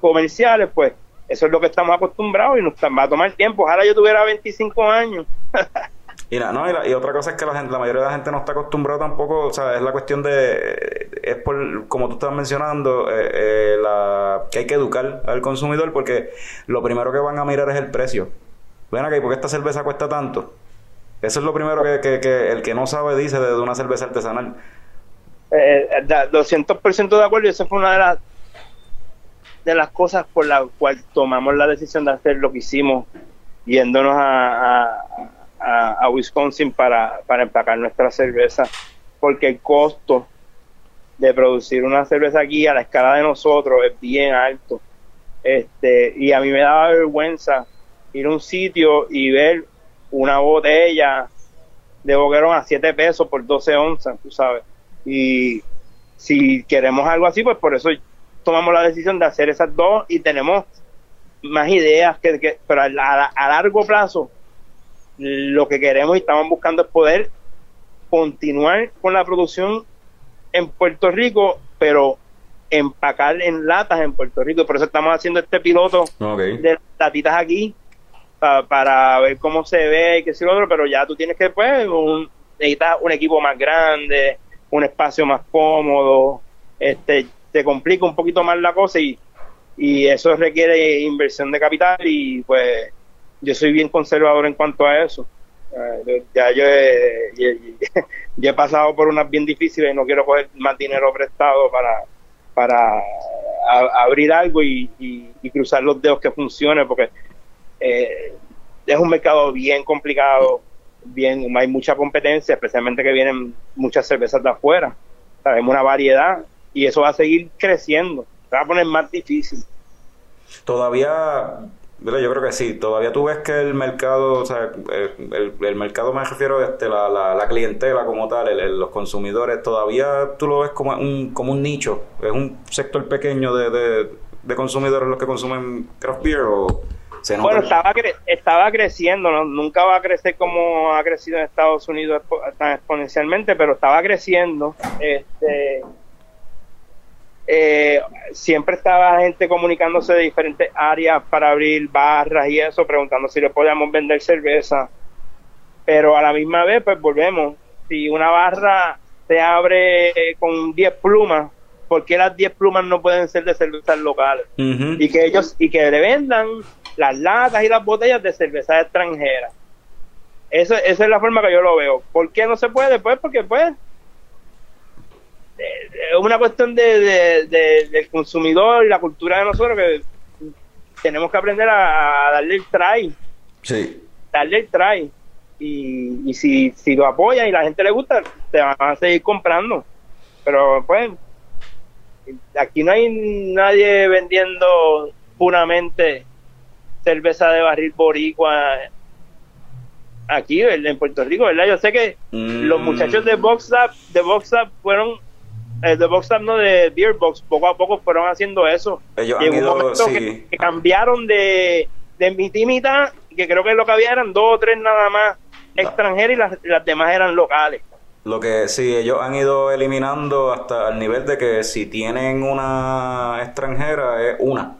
comerciales pues. Eso es lo que estamos acostumbrados y nos va a tomar tiempo. Ojalá yo tuviera 25 años Y, la- no, y, otra cosa es que la, gente, la mayoría de la gente no está acostumbrada tampoco, o sea, es la cuestión de, es por, como tú estás mencionando, eh, eh, la, que hay que educar al consumidor porque lo primero que van a mirar es el precio. Ven acá, ¿y por qué esta cerveza cuesta tanto? Eso es lo primero que, que- el que no sabe dice de, una cerveza artesanal. eh, da- 200% de acuerdo y esa fue una de las de las cosas por la cual tomamos la decisión de hacer lo que hicimos yéndonos a, a- Wisconsin para, para empacar nuestra cerveza porque el costo de producir una cerveza aquí a la escala de nosotros es bien alto este y a mí me daba vergüenza ir a un sitio y ver una botella de boquerón a 7 pesos por 12 onzas, tú sabes. Y si queremos algo así, pues por eso tomamos la decisión de hacer esas dos y tenemos más ideas, que, que- pero a largo plazo lo que queremos y estamos buscando es poder continuar con la producción en Puerto Rico, pero empacar en latas en Puerto Rico. Por eso estamos haciendo este piloto de latitas aquí pa- para ver cómo se ve y qué sé lo otro, pero ya tú tienes que, pues, un, necesitas un equipo más grande, un espacio más cómodo, este, te complica un poquito más la cosa y, y eso requiere inversión de capital y pues yo soy bien conservador en cuanto a eso. Eh, ya yo he, pasado por unas bien difíciles y no quiero coger más dinero prestado para abrir algo y, cruzar los dedos que funcione porque eh, es un mercado bien complicado, bien hay mucha competencia, especialmente que vienen muchas cervezas de afuera, sabemos una variedad y eso va a seguir creciendo, se va a poner más difícil. Todavía. Yo creo que sí, todavía tú ves que el mercado, o sea, el, el mercado me refiero a este, la, la, la clientela como tal, el- los consumidores, todavía tú lo ves como un, como un nicho, es un sector pequeño de, de, de consumidores los que consumen craft beer o Se Bueno, estaba, cre- estaba creciendo, ¿no? nunca va a crecer como ha crecido en Estados Unidos tan exponencialmente, pero estaba creciendo. Este, eh, siempre estaba gente comunicándose de diferentes áreas para abrir barras y eso, preguntando si le podíamos vender cerveza. Pero a la misma vez, pues volvemos. Si una barra se abre eh, con 10 plumas, ¿por qué las 10 plumas no pueden ser de cervezas locales? Ujú. y que ellos y que le vendan las latas y las botellas de cerveza extranjera. Eso, esa es la forma que yo lo veo. ¿Por qué no se puede? Pues porque pues es una cuestión de, de- de- del consumidor y la cultura de nosotros que tenemos que aprender a, a darle el try, Sí. darle el try. Y, y si, si lo apoyan y la gente le gusta, te van a seguir comprando. Pero pues aquí no hay nadie vendiendo puramente cerveza de barril boricua aquí en Puerto Rico, ¿verdad? Yo sé que Mm. los muchachos de Box Up, de Box Up fueron eh, de Box no de Beer Box, poco a poco fueron haciendo eso. Ellos Y han en un ido, momento sí. que, que cambiaron de, de mitad y mitad, que creo que lo que había eran dos o tres nada más extranjeras y las, las demás eran locales. Lo que sí, ellos han ido eliminando hasta el nivel de que si tienen una extranjera es una.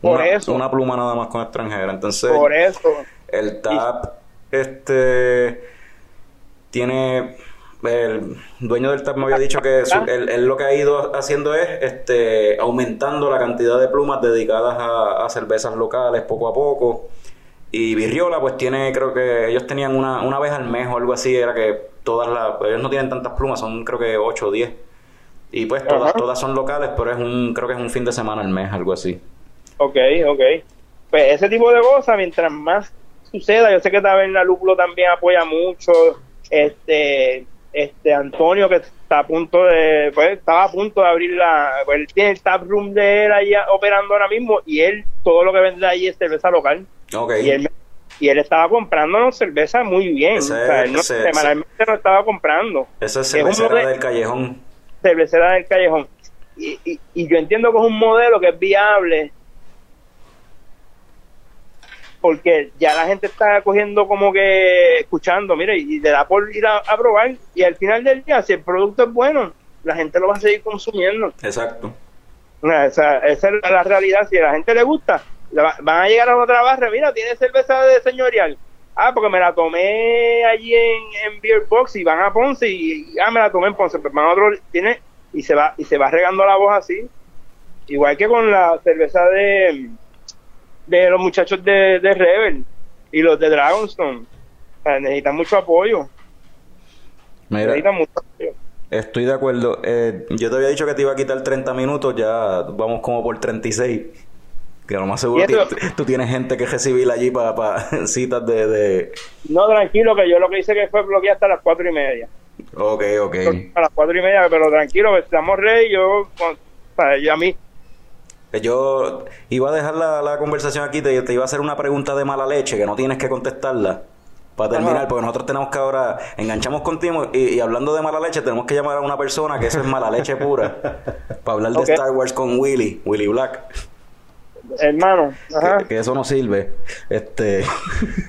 Por una, eso. Una pluma nada más con extranjera. Entonces, Por eso. el TAP, este, tiene. El dueño del TAP me había dicho que su- él, él lo que ha ido haciendo es este aumentando la cantidad de plumas dedicadas a, a cervezas locales poco a poco. Y Virriola, pues tiene, creo que ellos tenían una, una vez al mes o algo así, era que todas las. Ellos no tienen tantas plumas, son creo que 8 o 10. Y pues todas, Ajá. todas son locales, pero es un, creo que es un fin de semana al mes, algo así. Ok, ok. Pues ese tipo de cosas, mientras más suceda, yo sé que Taberna Lúpulo también apoya mucho, este, este Antonio que está a punto de, pues estaba a punto de abrir la, pues él tiene el tap room de él ahí operando ahora mismo y él todo lo que vende ahí es cerveza local y él y él estaba comprándonos cerveza muy bien, Ese- o sea, él no- ese- semanalmente no estaba comprando Esa es es cervecera modelo- del callejón. cervecera del callejón. Y, y, y yo entiendo que es un modelo que es viable porque ya la gente está cogiendo como que escuchando, mire, y le da por ir a, a probar y al final del día, si el producto es bueno, la gente lo va a seguir consumiendo. Exacto. O sea, Esa, esa es la realidad, si a la gente le gusta, van a llegar a otra barra, mira, tiene cerveza de señorial. Ah, porque me la tomé allí en, en Beer Box y van a Ponce y, y, ah, me la tomé en Ponce, pero van a otro, tiene, y se va, y se va regando la voz así. Igual que con la cerveza de, de los muchachos de, de Rebel y los de Dragonstone. O sea, necesitan mucho apoyo. Mira, Necesitan mucho apoyo. estoy de acuerdo. Eh, yo te había dicho que te iba a quitar 30 minutos, ya vamos como por 36. Que lo más seguro tú tienes gente que recibir allí para citas de, de... No, tranquilo, que yo lo que hice que fue bloquear hasta las cuatro y media. Ok, ok. a las cuatro y media, pero tranquilo, que estamos ready. Yo, o sea, yo a mí, Yo iba a dejar la, la conversación aquí, te, te iba a hacer una pregunta de mala leche que no tienes que contestarla para terminar, Ajá. porque nosotros tenemos que ahora enganchamos contigo y, y hablando de mala leche tenemos que llamar a una persona que eso es mala leche pura para hablar de. Star Wars con Willy, Willy Black, hermano, ajá, que, que eso no sirve. Este,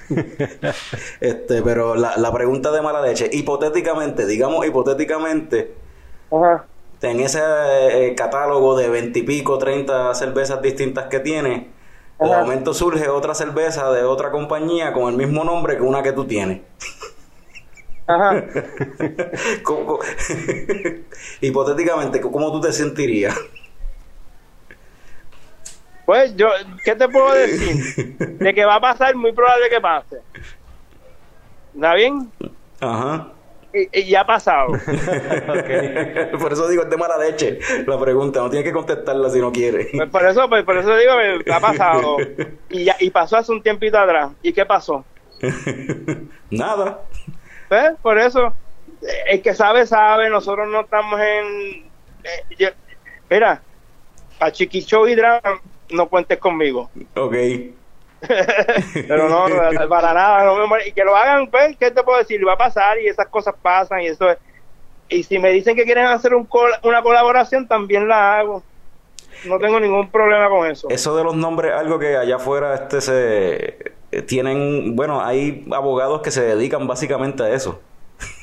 este, pero la, la pregunta de mala leche, hipotéticamente, digamos hipotéticamente, ajá, en ese eh, catálogo de veintipico, treinta cervezas distintas que tiene, de momento surge otra cerveza de otra compañía con el mismo nombre que una que tú tienes. ajá. ¿Cómo- cómo- Hipotéticamente, ¿cómo tú te sentirías? Pues yo, ¿qué te puedo decir? De que va a pasar, muy probable que pase. ¿Está bien? Ajá. Y, ha pasado. Por eso digo, es de mala leche la pregunta. No tienes que contestarla si no quieres. Pues por eso, pues por eso digo que ha pasado. Y, ya, y pasó hace un tiempito atrás. ¿Y qué pasó? Nada. ¿Ves? Por eso, el que sabe, sabe. Nosotros no estamos en. eh, yo- mira, para Chiquicho y Drama, no cuentes conmigo. Ok. Pero no, para nada. No me y que lo hagan, pues, ¿qué te puedo decir? Va a pasar y esas cosas pasan y eso es. Y si me dicen que quieren hacer un col- una colaboración, también la hago. no tengo ningún problema con eso. Eso de los nombres, algo que allá afuera este se eh, tienen, bueno, hay abogados que se dedican básicamente a eso.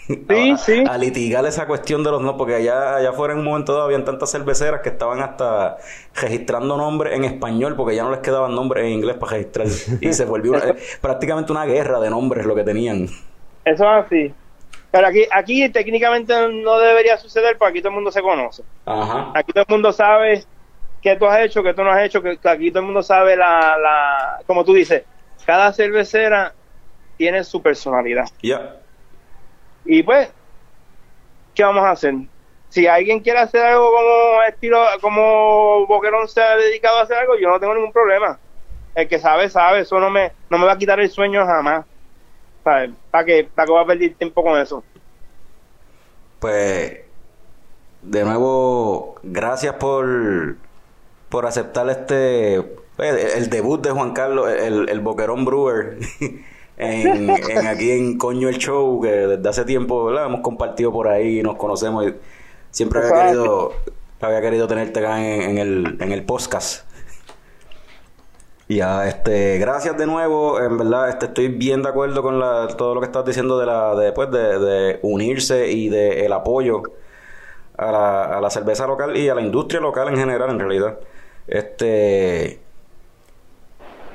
Sí, a, sí. a litigar esa cuestión de los nombres, porque allá, allá afuera en un momento dado habían tantas cerveceras que estaban hasta registrando nombres en español, porque ya no les quedaban nombres en inglés para registrar. Y se volvió una- eh, prácticamente una guerra de nombres lo que tenían. Eso es así. Pero aquí, aquí técnicamente no debería suceder porque aquí todo el mundo se conoce. Ajá. Aquí todo el mundo sabe qué tú has hecho, qué tú no has hecho, que, que aquí todo el mundo sabe la, la, como tú dices, cada cervecera tiene su personalidad. Ya. Y pues, ¿qué vamos a hacer? Si alguien quiere hacer algo como estilo, como Boquerón se ha dedicado a hacer algo, yo no tengo ningún problema. El que sabe, sabe, eso no me, no me va a quitar el sueño jamás. ¿Sabes? ¿Para qué, para qué voy a perder tiempo con eso? Pues, de nuevo, gracias por, por aceptar este, el, el debut de Juan Carlos, el, el Boquerón Brewer, en, en aquí en Coño el Show, que desde hace tiempo ¿verdad? hemos compartido por ahí, nos conocemos y siempre había querido, había querido tenerte acá en, en el, en el podcast. Ya, este, gracias de nuevo, en verdad, este, estoy bien de acuerdo con la, todo lo que estás diciendo de la, de, pues, de, de unirse y de el apoyo a la, a la cerveza local y a la industria local en general, en realidad. Este,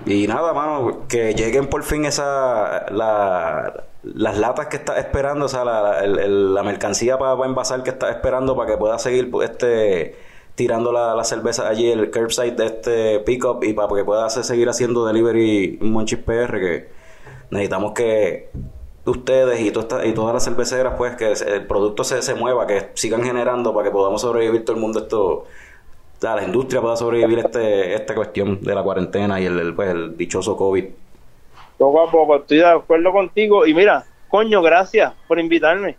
y nada, mano, que lleguen por fin esa, la, las latas que estás esperando, o sea, la, el- el- la mercancía para envasar que estás esperando para que puedas seguir pues, este tirando la, la cerveza allí, el curbside de este pickup y para que puedas seguir haciendo delivery Monchis PR, que necesitamos que ustedes y, toda y todas las cerveceras, pues, que el producto se, se mueva, que sigan generando para que podamos sobrevivir todo el mundo esto o sea, la industria pueda sobrevivir este, esta cuestión de la cuarentena y el, el, pues, el dichoso COVID. Poco a poco, estoy de acuerdo contigo. Y mira, coño, gracias por invitarme.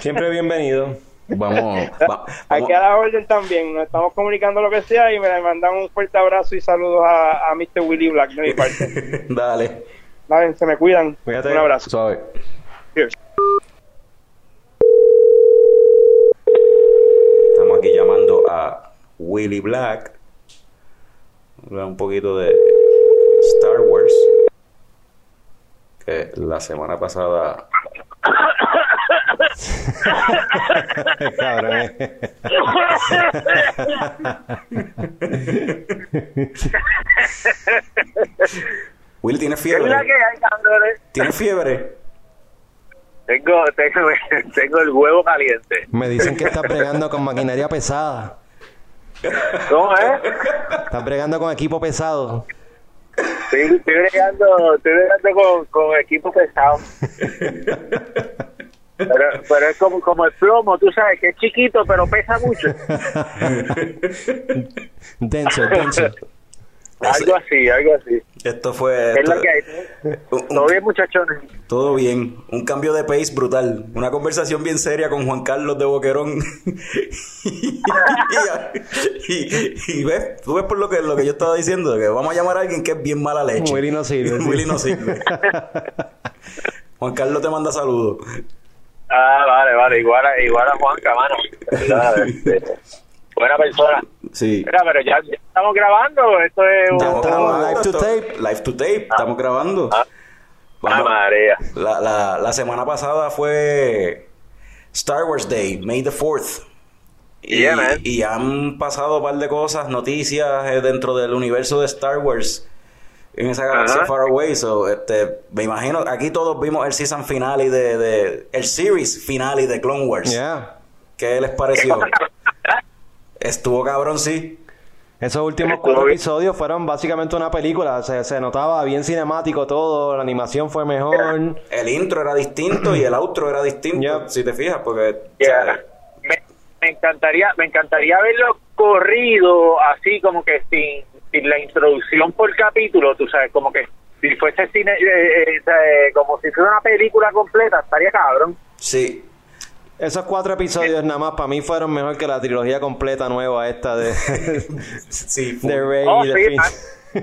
Siempre bienvenido. Vamos, va- Aquí a la orden también, nos estamos comunicando lo que sea y me mandan un fuerte abrazo y saludos a, a Mr. Willy Black de mi parte. dale, Dale, se me cuidan. Cuídate. Un abrazo. suave. Cheers. Estamos aquí llamando a Willy Black. Un poquito de Star Wars. Que la semana pasada Cabrón. eh. Willy tiene ¿Qué es la fiebre. que hay, Andrés? Tiene fiebre. Tengo, tengo, tengo el huevo caliente. Me dicen que estás bregando con maquinaria pesada. ¿Cómo es? Estás bregando con equipo pesado. Estoy, estoy bregando, estoy bregando con, con equipo pesado. Pero, pero es como, como el plomo, tú sabes que es chiquito, pero pesa mucho. Denso, denso. Algo así, algo así. Esto fue. Es esto- lo que hay. un- un- Todo bien, muchachones. Todo bien, un cambio de pace brutal, una conversación bien seria con Juan Carlos de Boquerón. y, y- y ves, tú ves por lo que, lo que yo estaba diciendo, que vamos a llamar a alguien que es bien mala leche. Willy no sirve. Willy no sirve. Juan Carlos te manda saludos. Ah, vale, vale. Igual a, igual a Juanca. Este, buena persona. Sí. Mira, pero ya, ya estamos grabando. Esto es un... Estamos live to tape. Live to tape, estamos grabando. Ah, Vamos. María. La, la, la semana pasada fue Star Wars Day, May the 4th. Y, Yeah, man. y han pasado un par de cosas, noticias eh, dentro del universo de Star Wars en esa galaxia far away. So, este, me imagino, aquí todos vimos el season finale de, de el series finale de Clone Wars. Yeah. ¿Qué les pareció? Estuvo cabrón, sí. Esos últimos cuatro episodios fueron básicamente una película. Se, se notaba bien cinemático todo. La animación fue mejor. El intro era distinto y el outro era distinto, si te fijas, porque... Me, me encantaría me encantaría verlo corrido así como que sin, sin la introducción por capítulo tú sabes como que si fuese cine eh, eh, eh, como si fuera una película completa estaría cabrón Sí, Esos cuatro episodios nada más para mí fueron mejor que la trilogía completa nueva esta de, sí. de Rey Oh, y de sí, Finn.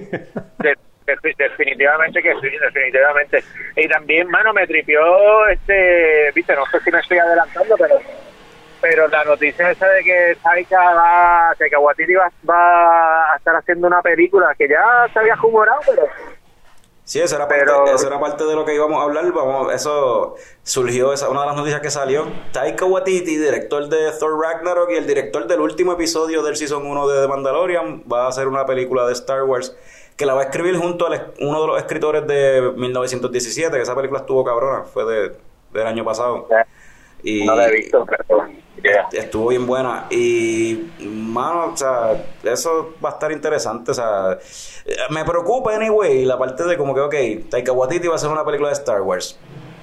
De- de- definitivamente que sí definitivamente y también mano me tripió este viste no sé si me estoy adelantando pero pero la noticia esa de que Taika va, que Waititi va, va a estar haciendo una película que ya se había humorado, pero Sí, eso era, parte, eso era parte de lo que íbamos a hablar. Vamos, eso surgió, esa, una de las noticias que salió. Taika Waititi, director de Thor Ragnarok y el director del último episodio del Season 1 de The Mandalorian, va a hacer una película de Star Wars que la va a escribir junto a uno de los escritores de 1917, que esa película estuvo cabrona, fue de, del año pasado. Y no la he visto, pero estuvo bien buena. Y, mano, o sea, eso va a estar interesante. O sea, me preocupa, anyway, la parte de como que, ok, Taika Waititi va a hacer una película de Star Wars.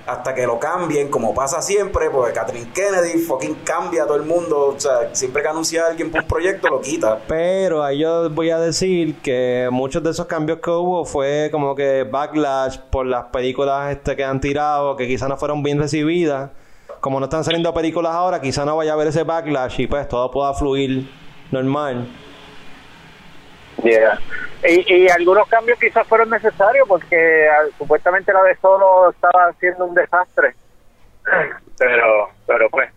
Hasta que lo cambien, como pasa siempre, porque Kathleen Kennedy fucking cambia a todo el mundo. O sea, siempre que anuncia alguien por un proyecto, lo quita. Pero ahí yo voy a decir que muchos de esos cambios que hubo fue como que backlash por las películas este que han tirado, que quizás no fueron bien recibidas. Como no están saliendo películas ahora, quizás no vaya a haber ese backlash y pues todo pueda fluir normal. Yeah. Y, y algunos cambios quizás fueron necesarios porque ah, supuestamente la de solo estaba haciendo un desastre. Pero, pero pues.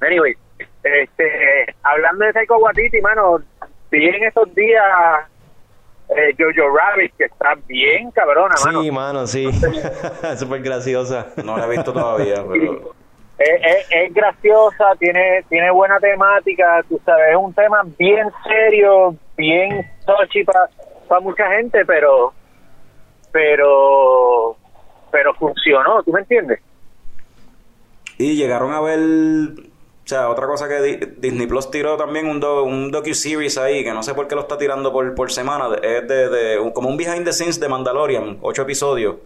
Anyway, este, hablando de Taika Waititi, mano, vi en estos días eh, Jojo Rabbit, que está bien cabrona, mano. Sí, mano, sí. Súper graciosa. No la he visto todavía, pero. Es, es- es graciosa, tiene tiene buena temática, tú sabes, es un tema bien serio, bien touchy para mucha gente, pero pero pero funcionó, ¿tú me entiendes? Y llegaron a ver. O sea, otra cosa que Di- Disney Plus tiró también un, do, un docu-series ahí, que no sé por qué lo está tirando por, por semana. Es de, de como un behind the scenes de Mandalorian, ocho episodios.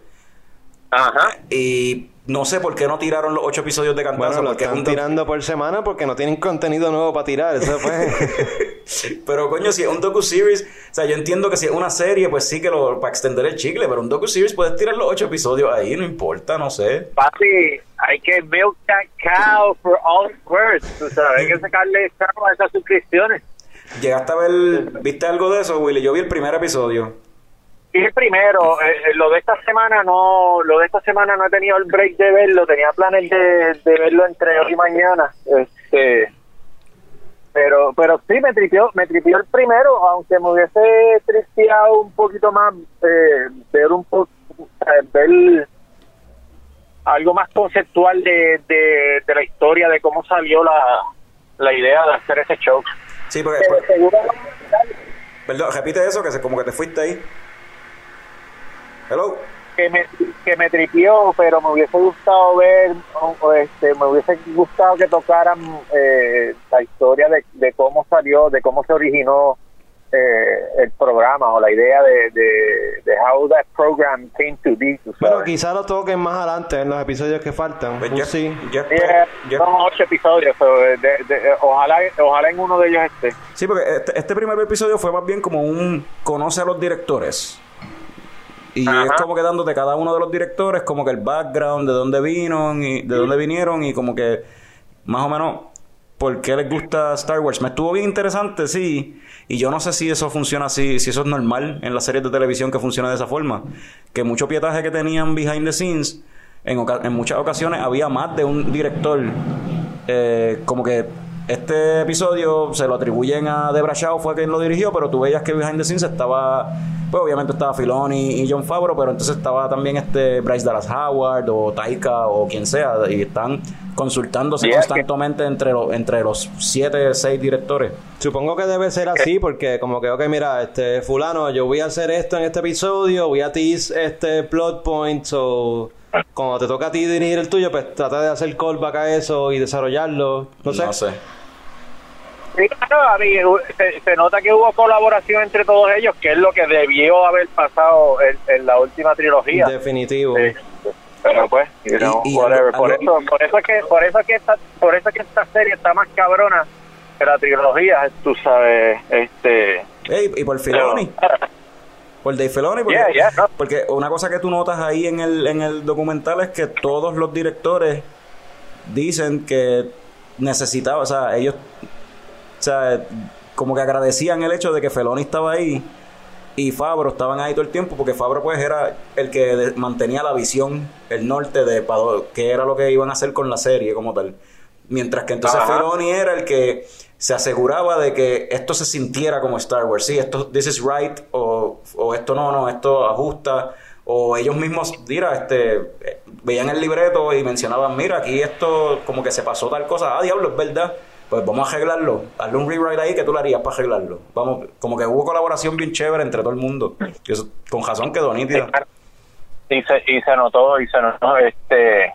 Ajá. Y no sé por qué no tiraron los ocho episodios de cantazo. Bueno, lo porque es están un tirando por semana porque no tienen contenido nuevo para tirar. Eso fue. Pero coño, si es un docu-series, o sea, yo entiendo que si es una serie, pues sí que lo para extender el chicle, pero un docu-series puedes tirar los ocho episodios ahí, no importa, no sé. Papi, hay que milk that cow for all it's worth, tú sabes, hay que sacarle a esas suscripciones. Llegaste a ver, ¿viste algo de eso, Willy? Yo vi el primer episodio. El primero, eh, eh, lo de esta semana no, lo de esta semana no he tenido el break de verlo, tenía planes de, de verlo entre hoy y mañana, este, pero, pero sí me tripió, me tripió el primero, aunque me hubiese tristeado un poquito más, eh, ver un poco, ver algo más conceptual de, de, de la historia, de cómo salió la, la idea de hacer ese show. Sí, porque, Pero porque- seguro perdón, repite eso, que se, como que te fuiste ahí. Hello. que me, que me tripió, pero me hubiese gustado ver, o- este, me hubiese gustado que tocaran eh, la historia de, de cómo salió, de cómo se originó eh, el programa o la idea de, de, de how that program came to be. bueno, quizás lo toquen más adelante en los episodios que faltan. Pues yo, see. yo Yeah, espero- yo- son ocho episodios, pero de- de- de- ojalá, ojalá en uno de ellos esté. Sí, porque este, este primer episodio fue más bien como un conoce a los directores. Y Ajá. es como que dándote cada uno de los directores como que el background de dónde vino y de dónde vinieron y como que más o menos por qué les gusta Star Wars. Me estuvo bien interesante, sí. Y yo no sé si eso funciona así, si eso es normal en las series de televisión que funciona de esa forma. Que mucho pietaje que tenían behind the scenes, en muchas ocasiones había más de un director. Eh, como que este episodio se lo atribuyen a Debra Shaw, fue quien lo dirigió, pero tú veías que behind the scenes estaba, pues obviamente estaba Filoni y John Favreau, pero entonces estaba también este Bryce Dallas Howard o Taika o quien sea, y están consultándose Yeah, constantemente entre los entre los siete, seis directores. Supongo que debe ser así porque como que, ok, mira, este fulano, yo voy a hacer esto en este episodio, voy a tease este plot point, o cuando te toca a ti dirigir el tuyo, pues trata de hacer callback a eso y desarrollarlo, no sé. No sé. Sí, claro, se, se nota que hubo colaboración entre todos ellos, que es lo que debió haber pasado en, en la última trilogía. Definitivo. Sí. Pero pues, you know, Y- y whatever. algo- por algo- eso, por eso es que, por eso es que esta, por eso es que esta serie está más cabrona que la trilogía, tú sabes, este. Y por Filoni. Por Dave Filoni, porque, Yeah, yeah, no. porque una cosa que tú notas ahí en el, en el documental es que todos los directores dicen que necesitaban, o sea, ellos, o sea, como que agradecían el hecho de que Filoni estaba ahí y Fabro estaban ahí todo el tiempo, porque Fabro pues era el que mantenía la visión, el norte de qué era lo que iban a hacer con la serie como tal. Mientras que entonces Ajá. Filoni era el que se aseguraba de que esto se sintiera como Star Wars. Sí, esto, this is right, o, o esto no, no, esto ajusta. O ellos mismos, mira, este, veían el libreto y mencionaban, mira, aquí esto como que se pasó tal cosa. Ah, diablo, es verdad. Pues vamos a arreglarlo. Hazle un rewrite ahí que tú lo harías para arreglarlo. Vamos, como que hubo colaboración bien chévere entre todo el mundo. Y eso, con razón quedó nítida. y se, y se notó y se notó este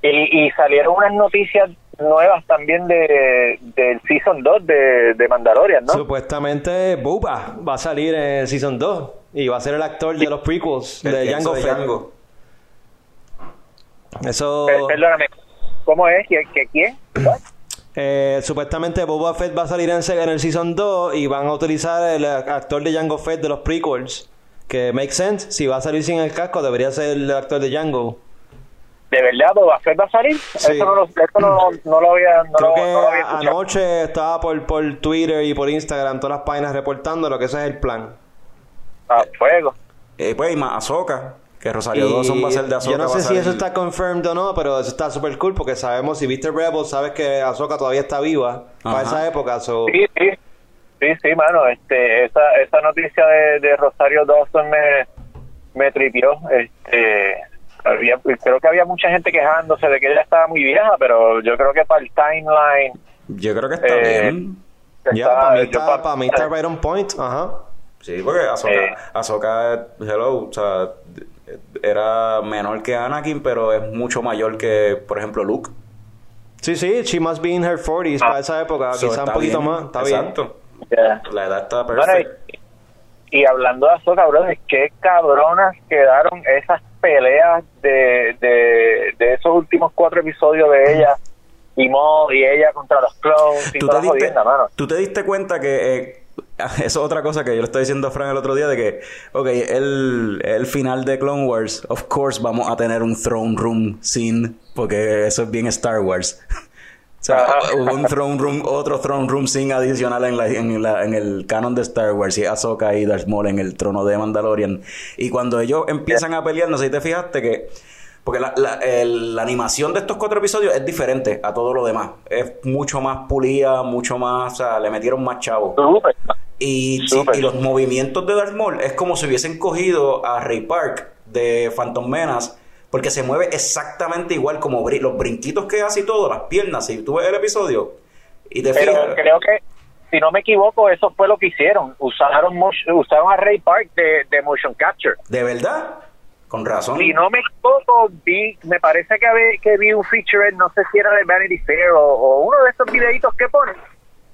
y, y salieron unas noticias nuevas también de del season 2 de, de Mandalorian ¿no? Supuestamente Boba va a salir en Season 2 y va a ser el actor de los prequels El de Django de. Django. Eso... Per- perdóname ¿cómo es? ¿Que, que quién? Eh, supuestamente Boba Fett va a salir en, el Season 2 y van a utilizar el actor de Django Fett de los prequels. Que make sense. Si va a salir sin el casco, debería ser el actor de Django. ¿de verdad Boba Fett va a salir? Sí. eso, no lo, eso no, no lo había no, Creo lo, que no lo había a- escuchado anoche estaba por, por Twitter y por Instagram todas las páginas reportando lo que ese es el plan. a fuego Eh, pues, y más Ahsoka, que Rosario Y Dawson va a ser de Ahsoka. yo no sé si eso está confirmed o no, pero eso está súper cool porque sabemos, si viste Rebels, sabes que Ahsoka todavía está viva para esa época. so- sí sí sí sí mano este esa esa noticia de, de Rosario Dawson me me tripió este había, creo que había mucha gente quejándose de que ella estaba muy vieja pero yo creo que para el timeline Yo creo que está Eh, bien. Ya, para mí está, pa- para mí está right on point. Ajá. Sí, porque Ahsoka, Eh. Ahsoka, hello, o sea, era menor que Anakin, pero es mucho mayor que, por ejemplo, Luke. Sí, sí, she must be in her 40s Ah. para esa época, So, quizá un poquito bien, más. Está bien. La edad está Bueno, perfecta. y, y hablando de Ahsoka, brother, qué cabronas quedaron esas peleas de, de, de esos últimos cuatro episodios de ella y Maul y ella contra los clones y ¿Tú te, la diste, mano. tú te diste cuenta que... eh, eso es otra cosa que yo le estaba diciendo a Frank el otro día de que, ok, el, el final de Clone Wars, of course vamos a tener un throne room scene, porque eso es bien Star Wars. O sea, hubo un throne room, otro throne room scene adicional en, la, en, la- en el canon de Star Wars y Ahsoka y Darth Maul en el trono de Mandalorian. Y cuando ellos empiezan a pelear, no sé si te fijaste que porque la, la- el- la animación de estos cuatro episodios es diferente a todo lo demás. Es mucho más pulida, mucho más, o sea, le metieron más chavo. Súper. Y, sí, y los movimientos de Darth Maul es como si hubiesen cogido a Ray Park de Phantom Menace, porque se mueve exactamente igual como bri- los brinquitos que hace y todo, las piernas. Si tú ves el episodio y te Pero fijas, creo que, si no me equivoco, eso fue lo que hicieron. Usaron, usaron a Ray Park de, de Motion Capture. de verdad, con razón. Si no me equivoco, vi, me parece que, vi- que vi un feature, no sé si era de Vanity Fair o, o uno de esos videitos que ponen.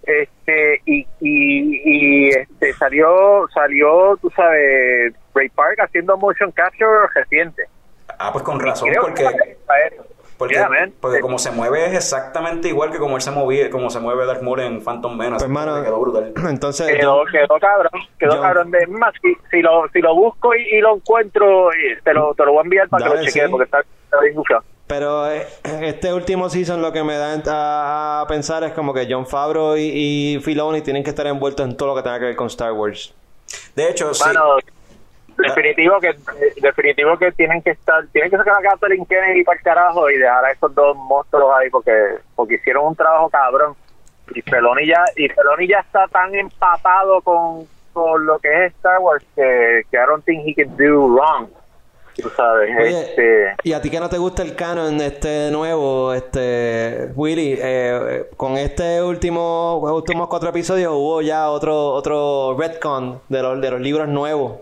Este, y, y, y este, salió, salió, tú sabes, Ray Park haciendo motion capture reciente. Ah, pues con razón, Creo porque... Porque, Yeah, porque como se mueve es exactamente igual que como él se movía, como se mueve Darth Maul en Phantom Menace. Pues, mano, quedó brutal. entonces, Quedó, quedó cabrón, quedó Yo- cabrón. De, más, si, si lo, si lo busco y, y lo encuentro, y te lo, te lo voy a enviar para que lo chequees, sí. porque está, está bien buscado. Pero eh, este último season lo que me da a, pensar es como que John Favreau y, y Filoni tienen que estar envueltos en todo lo que tenga que ver con Star Wars. De hecho, sí. Mano, definitivo que definitivo que tienen que estar, tienen que sacar a Kathleen Kennedy para el carajo y dejar a esos dos monstruos ahí porque porque hicieron un trabajo cabrón. Y Peloni ya y Peloni ya está tan empapado con, con lo que es Star Wars que, que I don't think he can do wrong. Tú sabes, Oye, este y a ti que no te gusta el canon este nuevo, este Willy, eh, con este último últimos cuatro episodios hubo ya otro otro retcon de los de los libros nuevos.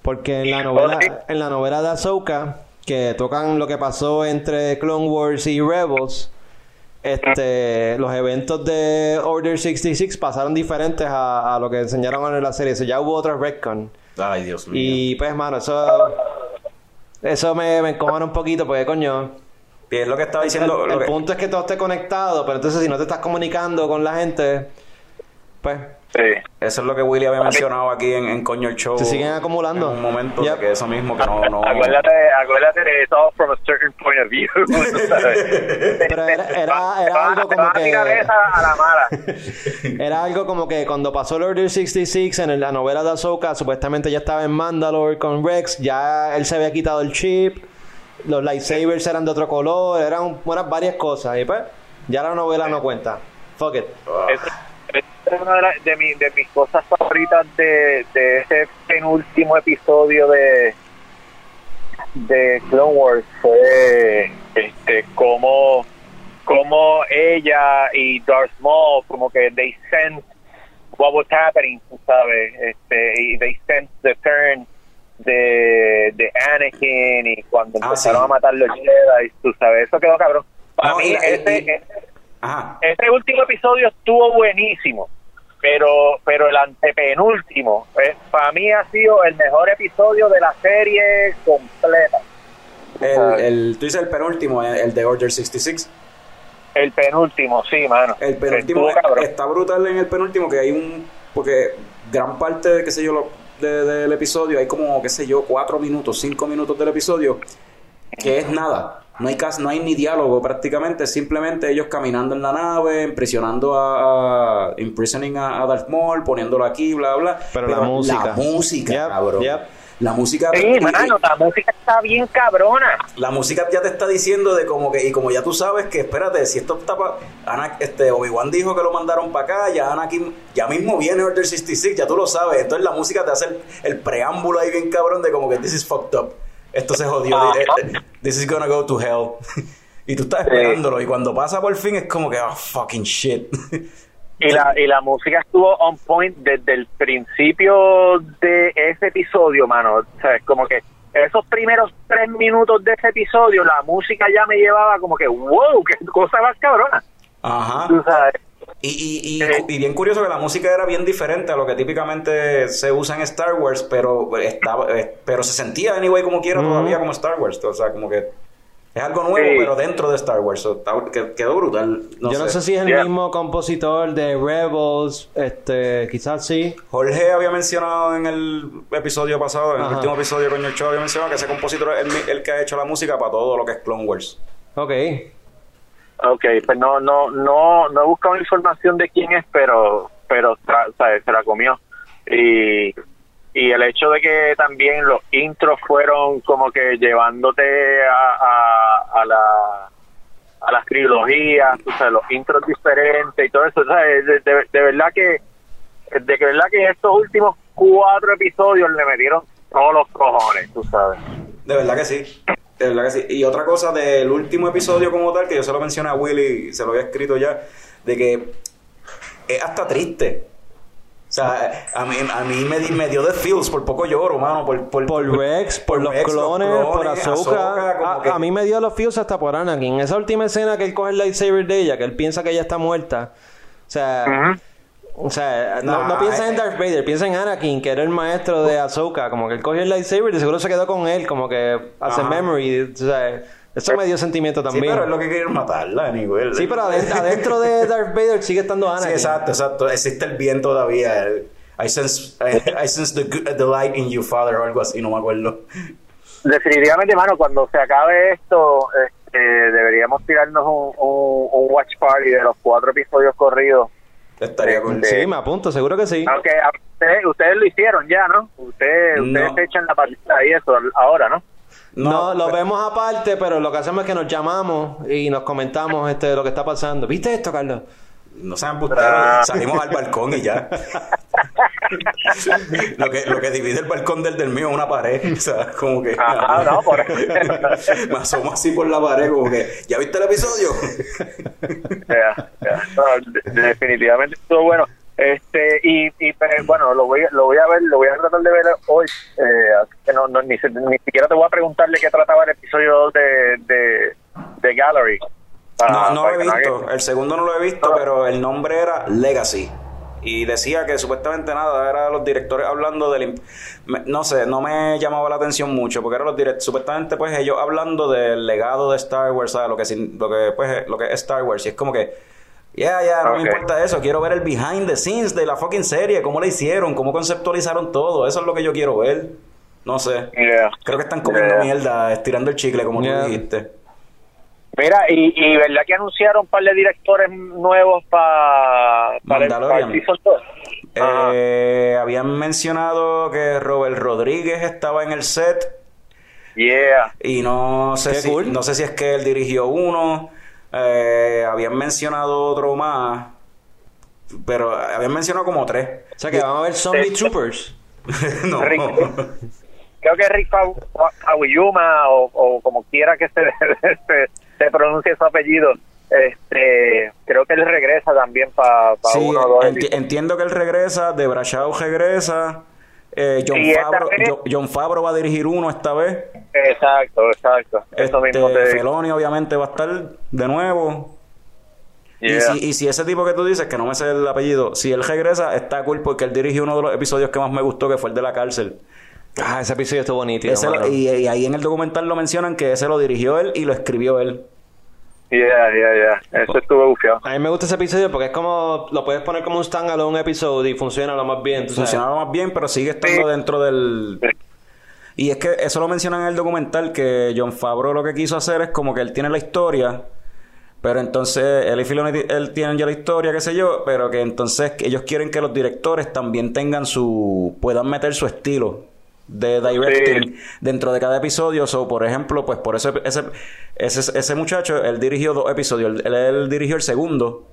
Porque en la novela en la novela de Ahsoka que tocan lo que pasó entre Clone Wars y Rebels, este los eventos de Order 66 pasaron diferentes a, a lo que enseñaron en la serie. So, ya hubo otro retcon. Ay, Dios mío. Y pues, mano, eso. Eso me, me encojona un poquito, porque coño. Y es lo que estaba diciendo. el que- punto es que todo esté conectado, pero entonces si no te estás comunicando con la gente, pues. Sí. Eso es lo que Willy había mencionado aquí en, en Coño el Show. Se siguen acumulando. En un momento, Yep. de que eso mismo, que no. no Acuérdate, acuérdate de it's all from a certain point of view. Pero era- algo como que- tirar esa a la mala. Era algo como que cuando pasó el Order 66 en la novela de Ahsoka, supuestamente ya estaba en Mandalore con Rex, ya él se había quitado el chip, los lightsabers eran de otro color, eran, eran varias cosas. Y pues, Ya la novela no cuenta. Fuck it. Es una de, la- de, mi- de mis cosas favoritas de, de ese penúltimo episodio de de Clone Wars fue este como como ella y Darth Maul como que they sense what was happening tú sabes este y they sense the turn de, de Anakin y cuando Ah, empezaron sí. a matar los Jedi tú sabes eso quedó cabrón para No, mí y- ese, y- ese- Ajá. este último episodio estuvo buenísimo, pero pero el antepenúltimo, eh, para mí ha sido el mejor episodio de la serie completa. El, el, tú dices el penúltimo, el, el de Order 66. El penúltimo, sí, mano. El penúltimo Estuvo está brutal en el penúltimo que hay un porque gran parte de qué sé yo lo- de- del episodio hay como qué sé yo cuatro minutos, cinco minutos del episodio que es nada. No hay casi, no hay ni diálogo prácticamente, simplemente ellos caminando en la nave, impresionando a, a- imprisoning a, a Darth Maul, poniéndolo aquí, bla bla. Pero la música. la música, Yep, cabrón. yep. La música Sí, y- mano, la música está bien cabrona. la música ya te está diciendo de como que, y como ya tú sabes que espérate, si esto está pa, Ana- este Obi-Wan dijo que lo mandaron para acá, ya Anakin, ya mismo viene Order 66, ya tú lo sabes, entonces la música te hace el, el preámbulo ahí bien cabrón de como que this is fucked up, esto se jodió, Ah. eh, this is gonna go to hell, y tú estás esperándolo, y cuando pasa por fin es como que, oh, fucking shit. Y la, y la música estuvo on point desde el principio de ese episodio, mano. O sea, como que esos primeros tres minutos de ese episodio, la música ya me llevaba como que, wow, qué cosa más cabrona. Ajá. Tú sabes. Y, y, y, Eh. y bien curioso que la música era bien diferente a lo que típicamente se usa en Star Wars, pero estaba, eh, pero se sentía anyway como quiera todavía como Star Wars. O sea, como que es algo nuevo, Sí. pero dentro de Star Wars. So, está- que- quedó brutal. No Yo no sé si es el Yeah. mismo compositor de Rebels, este, quizás sí. Jorge había mencionado en el episodio pasado, en el último episodio con show, había mencionado que ese compositor es el, el que ha hecho la música para todo lo que es Clone Wars. Ok. Ok, pues no, no, no, no he buscado información de quién es, pero, pero sabes, se la comió. Y, y el hecho de que también los intros fueron como que llevándote a, a, a la a las trilogías, tú sabes, los intros diferentes y todo eso, ¿sabes? De, de- de verdad que de que verdad que estos últimos cuatro episodios le metieron todos los cojones, tú sabes. De verdad que sí. De verdad que sí. Y otra cosa del último episodio como tal, que yo se lo mencioné a Willy, se lo había escrito ya, de que es hasta triste. O sea, a mí, a mí me, di- me dio de feels, por poco lloro, mano. Por, por, Por Rex, por, los, Rex, clones, por como A, que- a mí me dio los feels hasta por Anakin. Esa última escena que él coge el lightsaber de ella, que él piensa que ella está muerta. O sea, o sea, no, Nah, no piensa en eh, Darth Vader, piensa en Anakin, que era el maestro de Ahsoka. Como que él cogió el lightsaber y de seguro se quedó con él, como que hace Ajá. memory. O sea, eso me dio sentimiento Sí, también. pero es lo que quieren matarla, anyway. Sí, pero adentro, adentro de Darth Vader sigue estando Anakin. Sí, exacto, exacto. Existe el bien todavía. El- I sense, I, I sense the, good- the light in you, father, o algo así, no me acuerdo. Definitivamente, mano, cuando se acabe esto, este, deberíamos tirarnos un, un, un watch party de los cuatro episodios corridos. Estaría con De- Sí, me apunto, seguro que sí. Aunque ustedes, ustedes lo hicieron ya, ¿no? Ustedes, ustedes No. se echan la partida y eso ahora, ¿no? No, lo pero- vemos aparte, pero lo que hacemos es que nos llamamos y nos comentamos este lo que está pasando. ¿Viste esto, Carlos? No sean busteros, Ah. salimos al balcón y ya. lo, que, lo que divide el balcón del del mío es una pared. O sea, como que. Ajá, no, por Me asomo así por la pared, como que. ¿Ya viste el episodio? No, definitivamente estuvo bueno. Este, y, y pues, bueno, lo voy, lo voy a ver, lo voy a tratar de ver hoy. Eh, así que no, no, ni, ni siquiera te voy a preguntar de qué trataba el episodio de, de, de Gallery. No, Para- no para lo he no visto. El segundo no lo he visto, pero el nombre era Legacy. Y decía que supuestamente nada, era los directores hablando del... No sé, no me llamaba la atención mucho, porque eran los directores, supuestamente pues ellos hablando del legado de Star Wars, ¿sabes? Lo que, sin- lo que, pues, lo que es Star Wars. Y es como que, ya, ya, no Ok. me importa eso, quiero ver el behind the scenes de la fucking serie, cómo la hicieron, cómo conceptualizaron todo, eso es lo que yo quiero ver. No sé. Yeah. Creo que están comiendo Yeah. mierda, estirando el chicle, como Yeah. tú dijiste. Mira, y, y verdad que anunciaron un par de directores nuevos pa- para el, para Mandalorian. el season 2. Ajá. Eh, habían mencionado que Robert Rodríguez estaba en el set Yeah. y no sé Qué si cool. no sé si es que él dirigió uno. Eh, habían mencionado otro más, pero habían mencionado como tres. O sea que vamos a ver Zombie Troopers. no. Rick. Creo que Rick Fa- Fa- Fawiyuma o, o como quiera que se, se, se pronuncie su apellido, este, creo que él regresa también para Sí, uno o dos enti- entiendo que él regresa, De Brachao regresa, eh, John, Y Favreau, John Favreau va a dirigir uno esta vez. Exacto, exacto. Eso Este, mismo te. Feloni obviamente va a estar de nuevo. Y, Yeah. si, y si ese tipo que tú dices, que no me sé el apellido, si él regresa, está cool porque él dirigió uno de los episodios que más me gustó, que fue el de la cárcel. Ah, ese episodio estuvo bonito. Ese lo- y, y ahí en el documental lo mencionan que ese lo dirigió él y lo escribió él. Yeah, yeah, yeah. Eso estuvo bufiado. A mí me gusta ese episodio porque es como... Lo puedes poner como un standalone episodio y funciona lo más bien. sabes. Funcionaba más bien, pero sigue estando Sí. dentro del... Sí. Y es que eso lo mencionan en el documental, que John Favreau lo que quiso hacer es como que él tiene la historia, pero entonces él y Filoni él tienen ya la historia, qué sé yo, pero que entonces ellos quieren que los directores también tengan su... puedan meter su estilo de directing dentro de cada episodio. O por ejemplo, pues por eso ese, ese, ese muchacho, él dirigió dos episodios, él, él dirigió el segundo,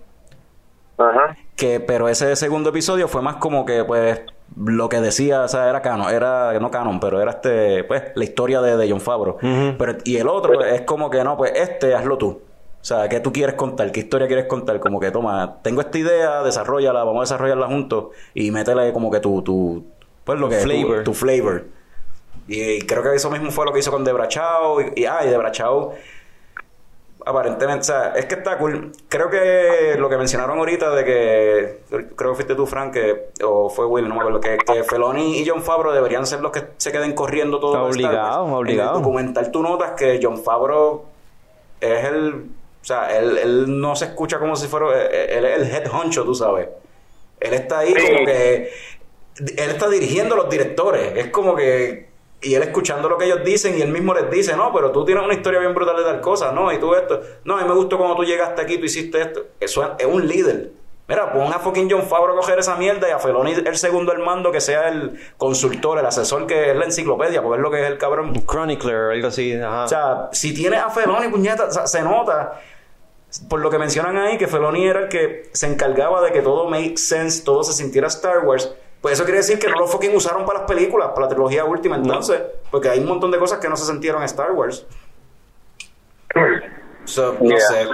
Ajá. que pero ese segundo episodio fue más como que pues lo que decía o sea era canon era no canon pero era este pues la historia de, de John Favreau. Pero y el otro es como que no pues este hazlo tú. O sea qué tú quieres contar qué historia quieres contar como que toma tengo esta idea desarrollala vamos a desarrollarla juntos y métele como que tu tu pues lo que tu- Flavor. tu, flavor y, creo que eso mismo fue lo que hizo con Debra Chao y, y ah y Debra Chao aparentemente, o sea, es que está cool. Creo que lo que mencionaron ahorita de que, creo que fuiste tú, Frank, que, o fue Will, no me acuerdo, que, que Feloni y John Favreau deberían ser los que se queden corriendo todo Star Obligado, Wars. obligado. En el documental tú notas que John Favreau es el, o sea, él, él no se escucha como si fuera, eh, él es el head honcho, tú sabes. Él está ahí Sí. como que, él está dirigiendo a los directores, es como que y él escuchando lo que ellos dicen y él mismo les dice, no, pero tú tienes una historia bien brutal de tal cosa, no, y tú esto, no, a mí me gustó cuando tú llegaste aquí, tú hiciste esto. Eso es, es un líder. Mira, pon a fucking John Favreau a coger esa mierda y a Feloni el segundo al mando que sea el consultor, el asesor que es la enciclopedia, porque es lo que es el cabrón. Chronicler, algo así. Ajá. O sea, si tienes a Feloni, puñeta, o sea, se nota, por lo que mencionan ahí, que Feloni era el que se encargaba de que todo make sense, todo se sintiera Star Wars. Pues eso quiere decir que no lo fucking usaron para las películas, para la trilogía última, entonces. Porque hay un montón de cosas que no se sintieron en Star Wars. So, no Yeah. sé.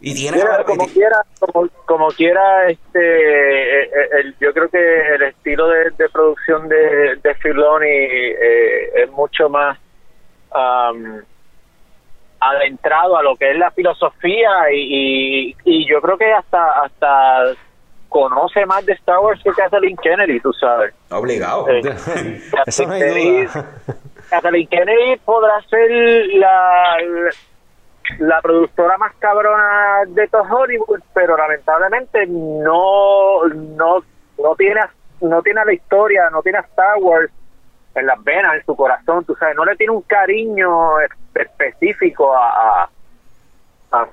Y tiene. Mira, y como ti- quiera, como, como quiera, este, eh, eh, el- yo creo que el estilo de, de producción de, de Filoni eh, es mucho más am, adentrado a lo que es la filosofía y, y, y yo creo que hasta hasta conoce más de Star Wars que Kathleen Kennedy, tú sabes. Obligado. Eh, Eso no hay Kennedy- duda. Kathleen Kennedy podrá ser la, la productora más cabrona de todo Hollywood, pero lamentablemente no no no tiene no tiene la historia, no tiene a Star Wars en las venas, en su corazón, tú sabes, no le tiene un cariño es- específico a, a a,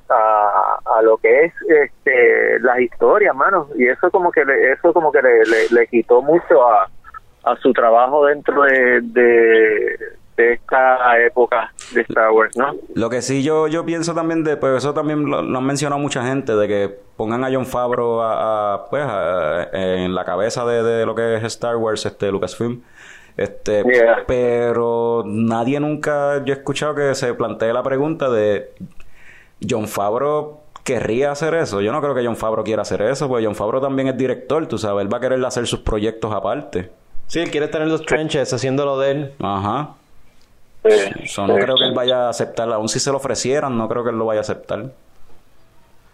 a- lo que es este las historias, mano, y eso como que le, eso como que le, le, le quitó mucho a, a su trabajo dentro de, de, de esta época de Star Wars, ¿no? Lo que sí yo, yo pienso también de, pues eso también lo, lo han mencionado mucha gente, de que pongan a John Favreau a, a, pues a- en la cabeza de, de lo que es Star Wars, este Lucasfilm. Este, Yeah. pero nadie nunca, yo he escuchado que se plantee la pregunta de John Favreau querría hacer eso. Yo no creo que John Favreau quiera hacer eso, porque John Favreau también es director, tú sabes, él va a querer hacer sus proyectos aparte. Sí, él quiere tener los trenches haciéndolo de él. Ajá. Sí. So, no creo que él vaya a aceptar, aun si se lo ofrecieran, no creo que él lo vaya a aceptar.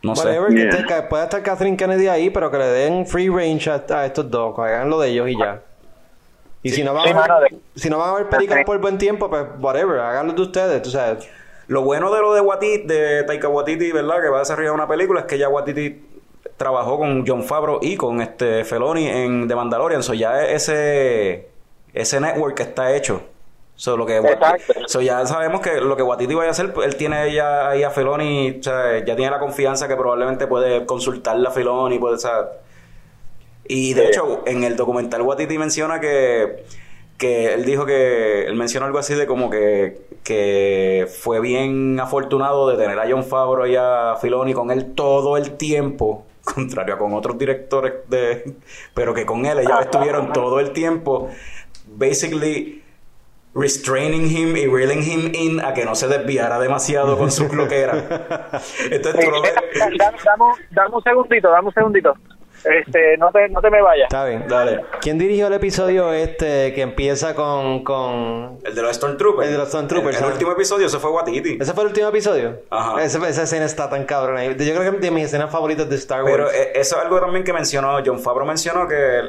No sé. Whatever, que esté- que pueda estar Catherine Kennedy ahí, pero que le den free range a, a estos dos, que hagan lo de ellos y ya. Y si no van Sí, a si no van a ver películas por buen tiempo, pues whatever, háganlo de ustedes, tú sabes. Lo bueno de lo de Watiti, de Taika Waititi, ¿verdad? Que va a desarrollar una película es que ya Watiti trabajó con John Favreau y con este Feloni en The Mandalorian. So ya ese ese network está hecho. So, lo que Exacto. so, ya sabemos que lo que Watiti vaya a hacer, pues, él tiene ya ahí a Feloni, o sea, ya tiene la confianza que probablemente puede consultarle a Feloni, puede, o sea, y de Sí. hecho, en el documental Watiti menciona que, que él dijo que, él mencionó algo así de como que, que fue bien afortunado de tener a John Favreau y a Filoni con él todo el tiempo, contrario a con otros directores de, pero que con él ellos estuvieron todo el tiempo, basically restraining him y reeling him in a que no se desviara demasiado con su bloquera. Entonces tú lo ves- Dame, dame- dame un segundito, dame un segundito. Este, no te, no te me vayas. Está bien. Dale. ¿Quién dirigió el episodio este que empieza con... con... El de los Stormtroopers. El de los Stormtroopers, El, el último episodio se fue Watiti. ¿Ese fue el último episodio? Ajá. Esa, esa escena está tan cabrón ahí. Yo creo que de mis escenas favoritas de Star Wars. Pero eh, eso es algo también que mencionó John Favreau mencionó que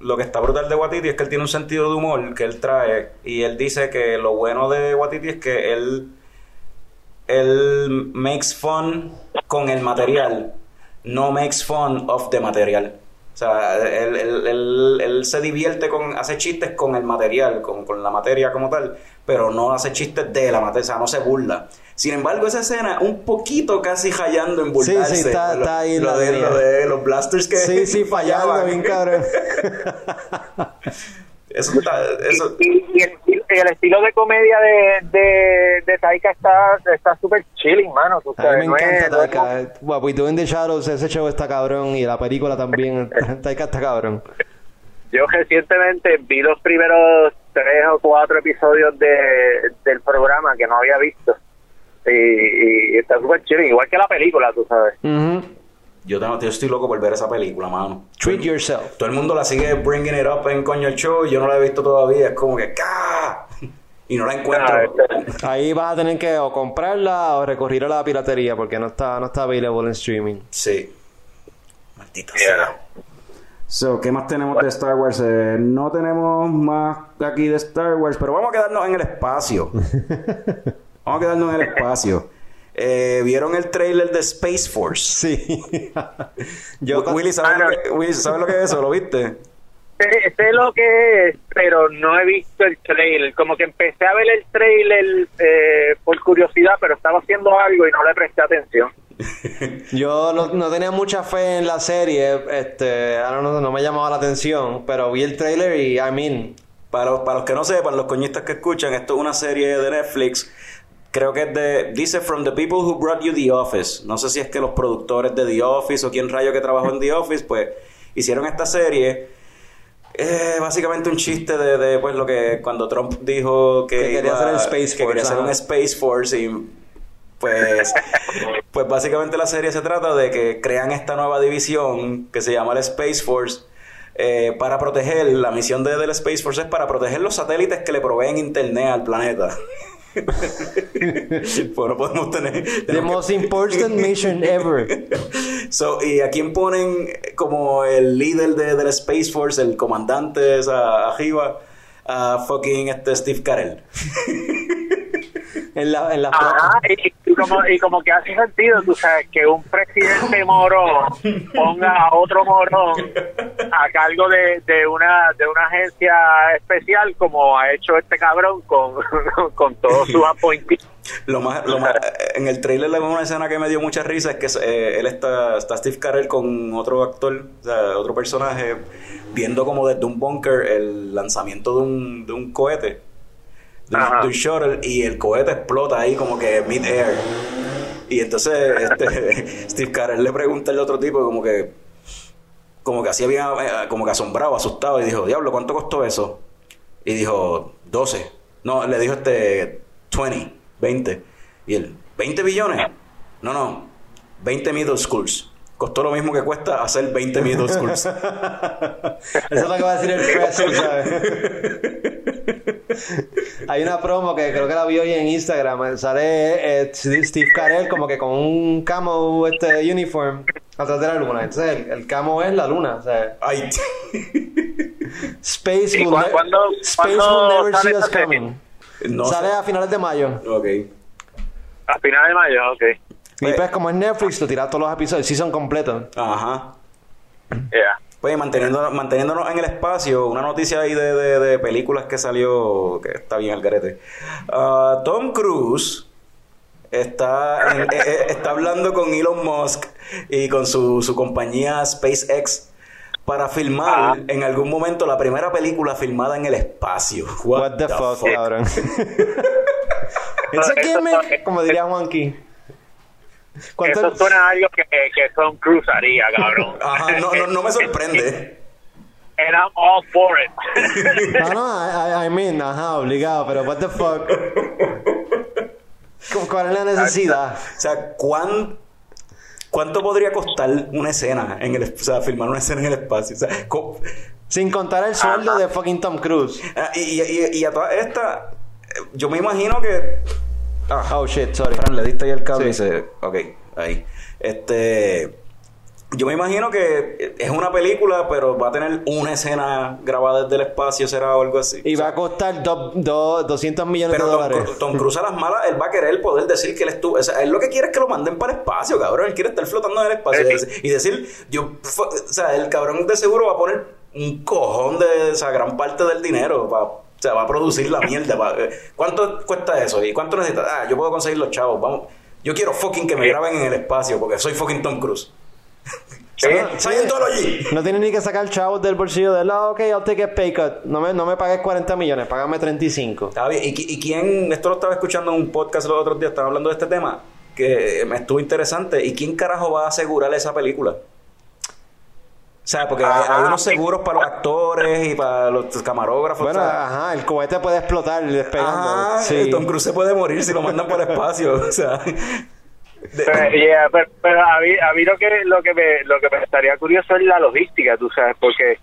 lo que está brutal de Watiti es que él tiene un sentido de humor que él trae y él dice que lo bueno de Watiti es que él él makes fun con el material, no makes fun of the material. O sea, él, él- él- él se divierte con, hace chistes con el material, con, con la materia como tal, pero no hace chistes de la materia, o sea, no se burla. Sin embargo, esa escena, un poquito casi hallando en Sí, burlarse. sí, está- lo, está ahí lo la de, lo de los blasters que sí, sí, fallando bien cabrón. Eso está, eso, Y, y el, y el estilo de comedia de, de, de Taika está está súper chilling, mano. tú A mí sabes, me no es- encanta no es- Taika. What We Do in the Shadows, ese show está cabrón y la película también. Taika está cabrón. Yo recientemente vi los primeros tres o cuatro episodios de, del programa que no había visto. Y, y está súper chilling, igual que la película, tú sabes. Ujú. Yo, tengo, yo estoy loco por ver esa película, mano. Treat yourself. Todo el mundo la sigue bringing it up en Coño el Show y yo no la he visto todavía. Es como que ¡ca! Y no la encuentro. Ah, este- Ahí vas a tener que o comprarla o recurrir a la piratería porque no está, no está available en streaming. Sí. Maldita Yeah. sea. So, ¿qué más tenemos de Star Wars? Eh, no tenemos más aquí de Star Wars, pero vamos a quedarnos en el espacio. vamos a quedarnos en el espacio. Eh, ¿Vieron el trailer de Space Force? Sí. Yo Willy, ¿sabes, lo que, Willy, ¿sabes lo que es eso? ¿Lo viste? sé, sé lo que es, pero no he visto el trailer. Como que empecé a ver el trailer eh, por curiosidad, pero estaba haciendo algo y no le presté atención. Yo no, no tenía mucha fe en la serie, este, know, no me llamaba la atención, pero vi el trailer y I mean, Para, los- para los que no sepan, los coñistas que escuchan, esto es una serie de Netflix. Creo que es de. Dice From the People Who Brought You The Office. No sé si es que los productores de The Office o quién rayo que trabajó en The Office, pues hicieron esta serie. Eh, básicamente un chiste de, de, pues lo que cuando Trump dijo que, Que quería iba- hacer el Space que quería Force, hacer un. Space Force y pues pues básicamente la serie se trata de que crean esta nueva división que se llama el Space Force eh, para proteger la misión de, del Space Force es para proteger los satélites que le proveen internet al planeta pues no podemos tener the que- most important mission ever. So, ¿Y a quién ponen como el líder de, del Space Force, el comandante esa arriba? A fucking este Steve Carell. En la, en la Ajá, y, y como, y como que hace sentido, tú sabes, que un presidente morón ponga a otro morón a cargo de, de una de una agencia especial como ha hecho este cabrón con, con todos sus appointees. Lo más, lo más, en el trailer le una escena que me dio mucha risa, es que eh, él está, está Steve Carell con otro actor, o sea, otro personaje, viendo como desde un bunker el lanzamiento de un, de un cohete, de un, Ajá. de un shuttle, y el cohete explota ahí como que mid-air. Y entonces este, Steve Carell le pregunta al otro tipo como que como que así había eh, como que asombrado, asustado y dijo, "Diablo, ¿cuánto costó eso?" Y dijo, 12. No, le dijo este 20, 20. Y él, ¿20 billones? No, no, 20 middle schools. Costó lo mismo que cuesta hacer 20 middle schools. Eso es lo que va a decir el presser, ¿sabes? Hay una promo que creo que la vi hoy en Instagram. Sale eh, Steve Carell como que con un camo este uniform atrás de la luna. Entonces el, el camo es la luna. O sea, Ay, Space ¿Y will, Space will never sale see us coming. no Sale sé. a finales de mayo. Ok. A final de mayo, ok. Y pues como es Netflix, lo tira todos los episodios, sí son completos. Ajá. Yeah. Pues manteniéndonos, manteniéndonos en el espacio, una noticia ahí de, de- de películas que salió, que está bien al garete. Ah, Tom Cruise está, en- eh, eh, está hablando con Elon Musk y con su, su compañía SpaceX para filmar en algún momento la primera película filmada en el espacio. What the fuck, cabrón. It's a gimmick, como diría Juanqui. ¿Cuánto- Eso suena a algo que, que Tom Cruise haría, cabrón. Ajá, no, no, no me sorprende. And I'm all for it. No, no, I, I- I mean, ajá, obligado, pero what the fuck. ¿Cu- ¿Cuál es la necesidad? O sea, ¿cuán, ¿cuánto podría costar una escena en el, o sea, filmar una escena en el espacio? O sea, Sin contar el sueldo de fucking Tom Cruise. ah, y, y, y a toda esta, yo me imagino que Ah, Oh shit, sorry. Fran, le diste ahí el cable Sí. y se... Ok, ahí. Este... Yo me imagino que es una película, pero va a tener una escena grabada desde el espacio, será o algo así. Y O sea, va a costar do- do- 200 millones pero de Tom, dólares. Tom Cruise a las malas, él va a querer poder decir que él estuvo... O sea, él lo que quiere es que lo manden para el espacio, cabrón. Él quiere estar flotando en el espacio. y dec- Y decir, yo... O sea, el cabrón de seguro va a poner un cojón de... O sea, gran parte del dinero para... O sea, va a producir la mierda. va- eh, ¿Cuánto cuesta eso? ¿Y cuánto necesitas? Ah, yo puedo conseguir los chavos. Vamos. Yo quiero fucking que me graben en el espacio porque soy fucking Tom Cruise. Scientology. No tiene ni que sacar chavos del bolsillo de. Ah, ok, I'll take a pay cut. No me, no me pagues 40 millones, págame 35. Está bien. ¿Y, y quién? Esto lo estaba escuchando en un podcast los otros días, estaban hablando de este tema, que me estuvo interesante. ¿Y quién carajo va a asegurar esa película? O sea, porque hay, hay unos seguros para los actores y para los camarógrafos. Bueno, o sea, ajá, el cohete puede explotar despegando. ajá, sí. Tom Cruise se puede morir si lo mandan por el espacio. O sea, de- Pero, yeah, pero, pero a mí, a mí lo que lo que me lo que me estaría curioso es la logística, tú sabes, porque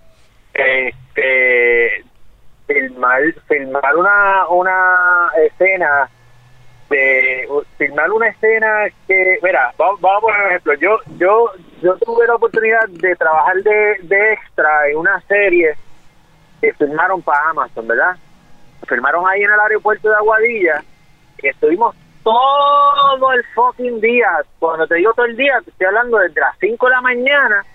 este filmar filmar una una escena de filmar una escena que mira vamos, vamos a poner un ejemplo. Yo yo yo tuve la oportunidad de trabajar de, de extra en una serie que filmaron para Amazon verdad filmaron ahí en el aeropuerto de Aguadilla. Y estuvimos todo el fucking día cuando te digo todo el día te estoy hablando desde las 5 de la mañana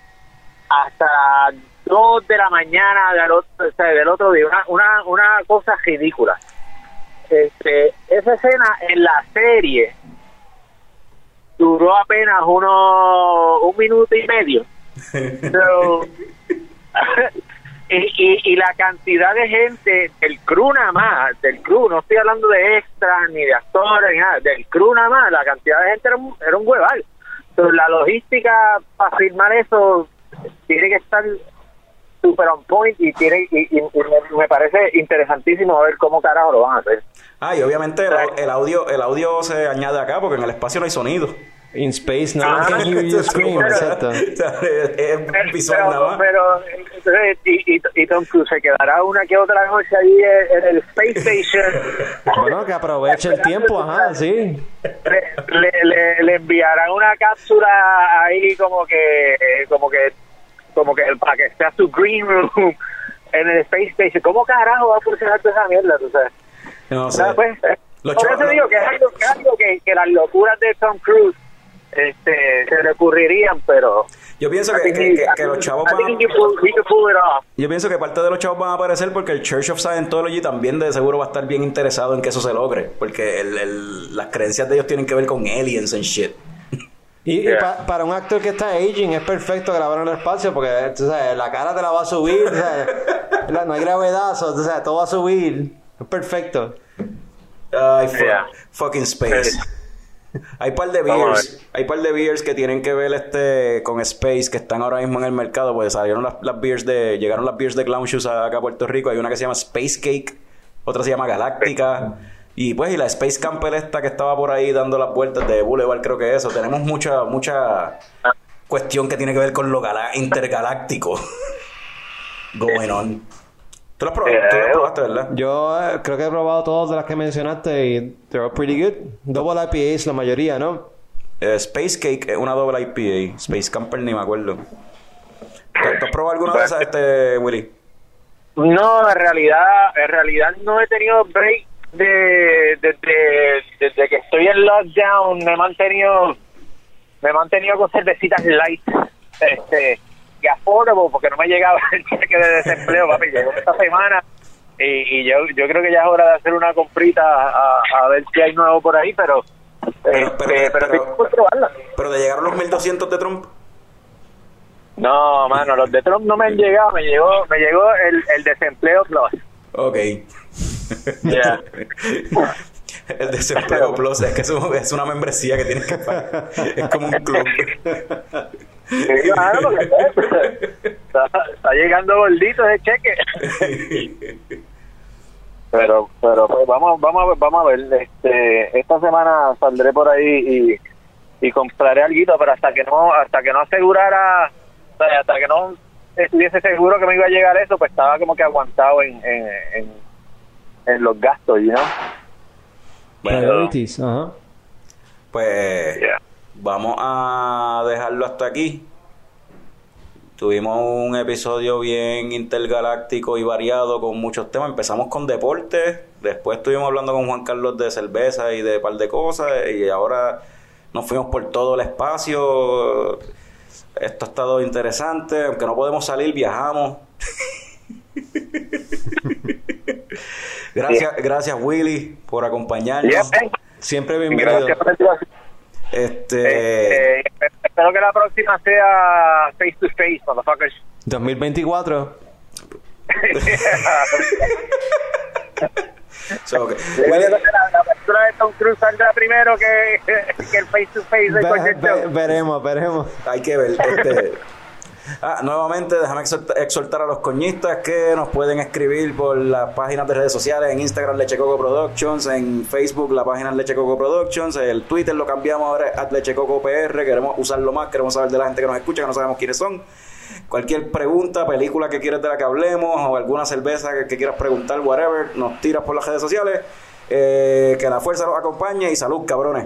hasta las 2 de la mañana del otro, o sea, del otro día. Una, una, una cosa ridícula este, esa escena en la serie duró apenas uno un minuto y medio. Pero- y, y, y la cantidad de gente del crew nada más del crew no estoy hablando de extras ni de actores ni nada del crew nada más la cantidad de gente era un, era un hueval. Entonces, la logística para filmar eso tiene que estar super on point y tiene y, y- y me, me parece interesantísimo ver cómo carajo lo van a hacer ah, y obviamente el, el audio el audio se añade acá porque en el espacio no hay sonido. In space, no Ah, one can hear you scream. pero- Exacto. O sea, es, visual pero, nada más. pero, entonces, y, y, y Tom Cruise se quedará una que otra noche ahí en, en el Space Station. Bueno, que aproveche el tiempo, ajá, sí. le, le, le, le enviarán una cápsula ahí como que, como que, como que para que sea su green room en el Space Station. ¿Cómo carajo va a funcionar toda esa mierda? ¿tú sabes? No sé. ¿Sabes? Pues, eh, por eso digo que es algo, que, algo que, que las locuras de Tom Cruise este, se le ocurrirían, pero Yo pienso que, que- que- los chavos van off. Yo pienso que parte de los chavos van a aparecer porque el Church of Scientology también de seguro va a estar bien interesado en que eso se logre. Porque el- el- las creencias de ellos tienen que ver con aliens and shit. Y, pa- para un actor que está aging es perfecto grabar en el espacio porque tú sabes, la cara te la va a subir, la- no hay gravedad, so, tú sabes, todo va a subir. Es perfecto. Ay, fu- Yeah. fucking space. Hay par de beers, hay par de beers que tienen que ver este con Space que están ahora mismo en el mercado, pues salieron las, las beers de llegaron las beers de Clown Shoes acá a Puerto Rico, hay una que se llama Space Cake, otra se llama Galáctica y pues y la Space Camper esta que estaba por ahí dando las vueltas de Boulevard, creo que eso, tenemos mucha mucha cuestión que tiene que ver con lo gala- intergaláctico going on. ¿Tú lo probaste, tú lo probaste ¿verdad? Yo eh, creo que he probado todas de las que mencionaste y they're all pretty good. Double IPAs la mayoría, ¿no? Eh, Space Cake es una doble IPA. Space Camper ni me acuerdo. ¿Tú, tú has probado alguna de esas, este, Willy? No, en realidad, en realidad no he tenido break de, desde, desde que estoy en lockdown, me he mantenido, me he mantenido con cervecitas light, este, y affordable, porque no me llegaba el cheque de desempleo, papi, llegó esta semana, y, y yo, yo creo que ya es hora de hacer una comprita a, a ver si hay nuevo por ahí, pero, Pero- este, pero- pero, pero- probarla. Pero te llegaron los 1200 de Trump. No, mano, los de Trump no me han llegado, me llegó, me llegó el, el desempleo plus. Ok. Ya. El desempleo plus es que es, un- es una membresía que tienes que pagar. Es como un club. Está, está llegando gordito ese cheque. Pero, pero pues vamos, vamos a ver, vamos a ver. Este, esta semana saldré por ahí y, y compraré algo, pero hasta que no, hasta que no asegurara, hasta que no estuviese seguro que me iba a llegar eso, pues estaba como que aguantado en, en, en, en los gastos, ¿no? Priorities, ajá. Pues Yeah. vamos a dejarlo hasta aquí. Tuvimos un episodio bien intergaláctico y variado con muchos temas. Empezamos con deportes, después estuvimos hablando con Juan Carlos de cerveza y de par de cosas, y ahora nos fuimos por todo el espacio. Esto ha estado interesante, aunque no podemos salir, viajamos. gracias, gracias Willy por acompañarnos. Yeah. Siempre bienvenido. Gracias. Este, Eh, eh, espero que la próxima sea face to face, motherfuckers. 2024. so, Yo Willy- la, película de Tom Cruise saldrá primero que, que el face to face Ve- ve- veremos, veremos. Hay que ver. Este, ah, nuevamente, déjame exhorta- exhortar a los coñistas que nos pueden escribir por las páginas de redes sociales, en Instagram Leche Coco Productions, en Facebook la página Leche Coco Productions, el Twitter lo cambiamos ahora a Leche Coco PR, queremos usarlo más, queremos saber de la gente que nos escucha, que no sabemos quiénes son. Cualquier pregunta, película que quieras de la que hablemos o alguna cerveza que, que quieras preguntar, whatever, nos tiras por las redes sociales. Eh, que la fuerza los acompañe y salud, cabrones.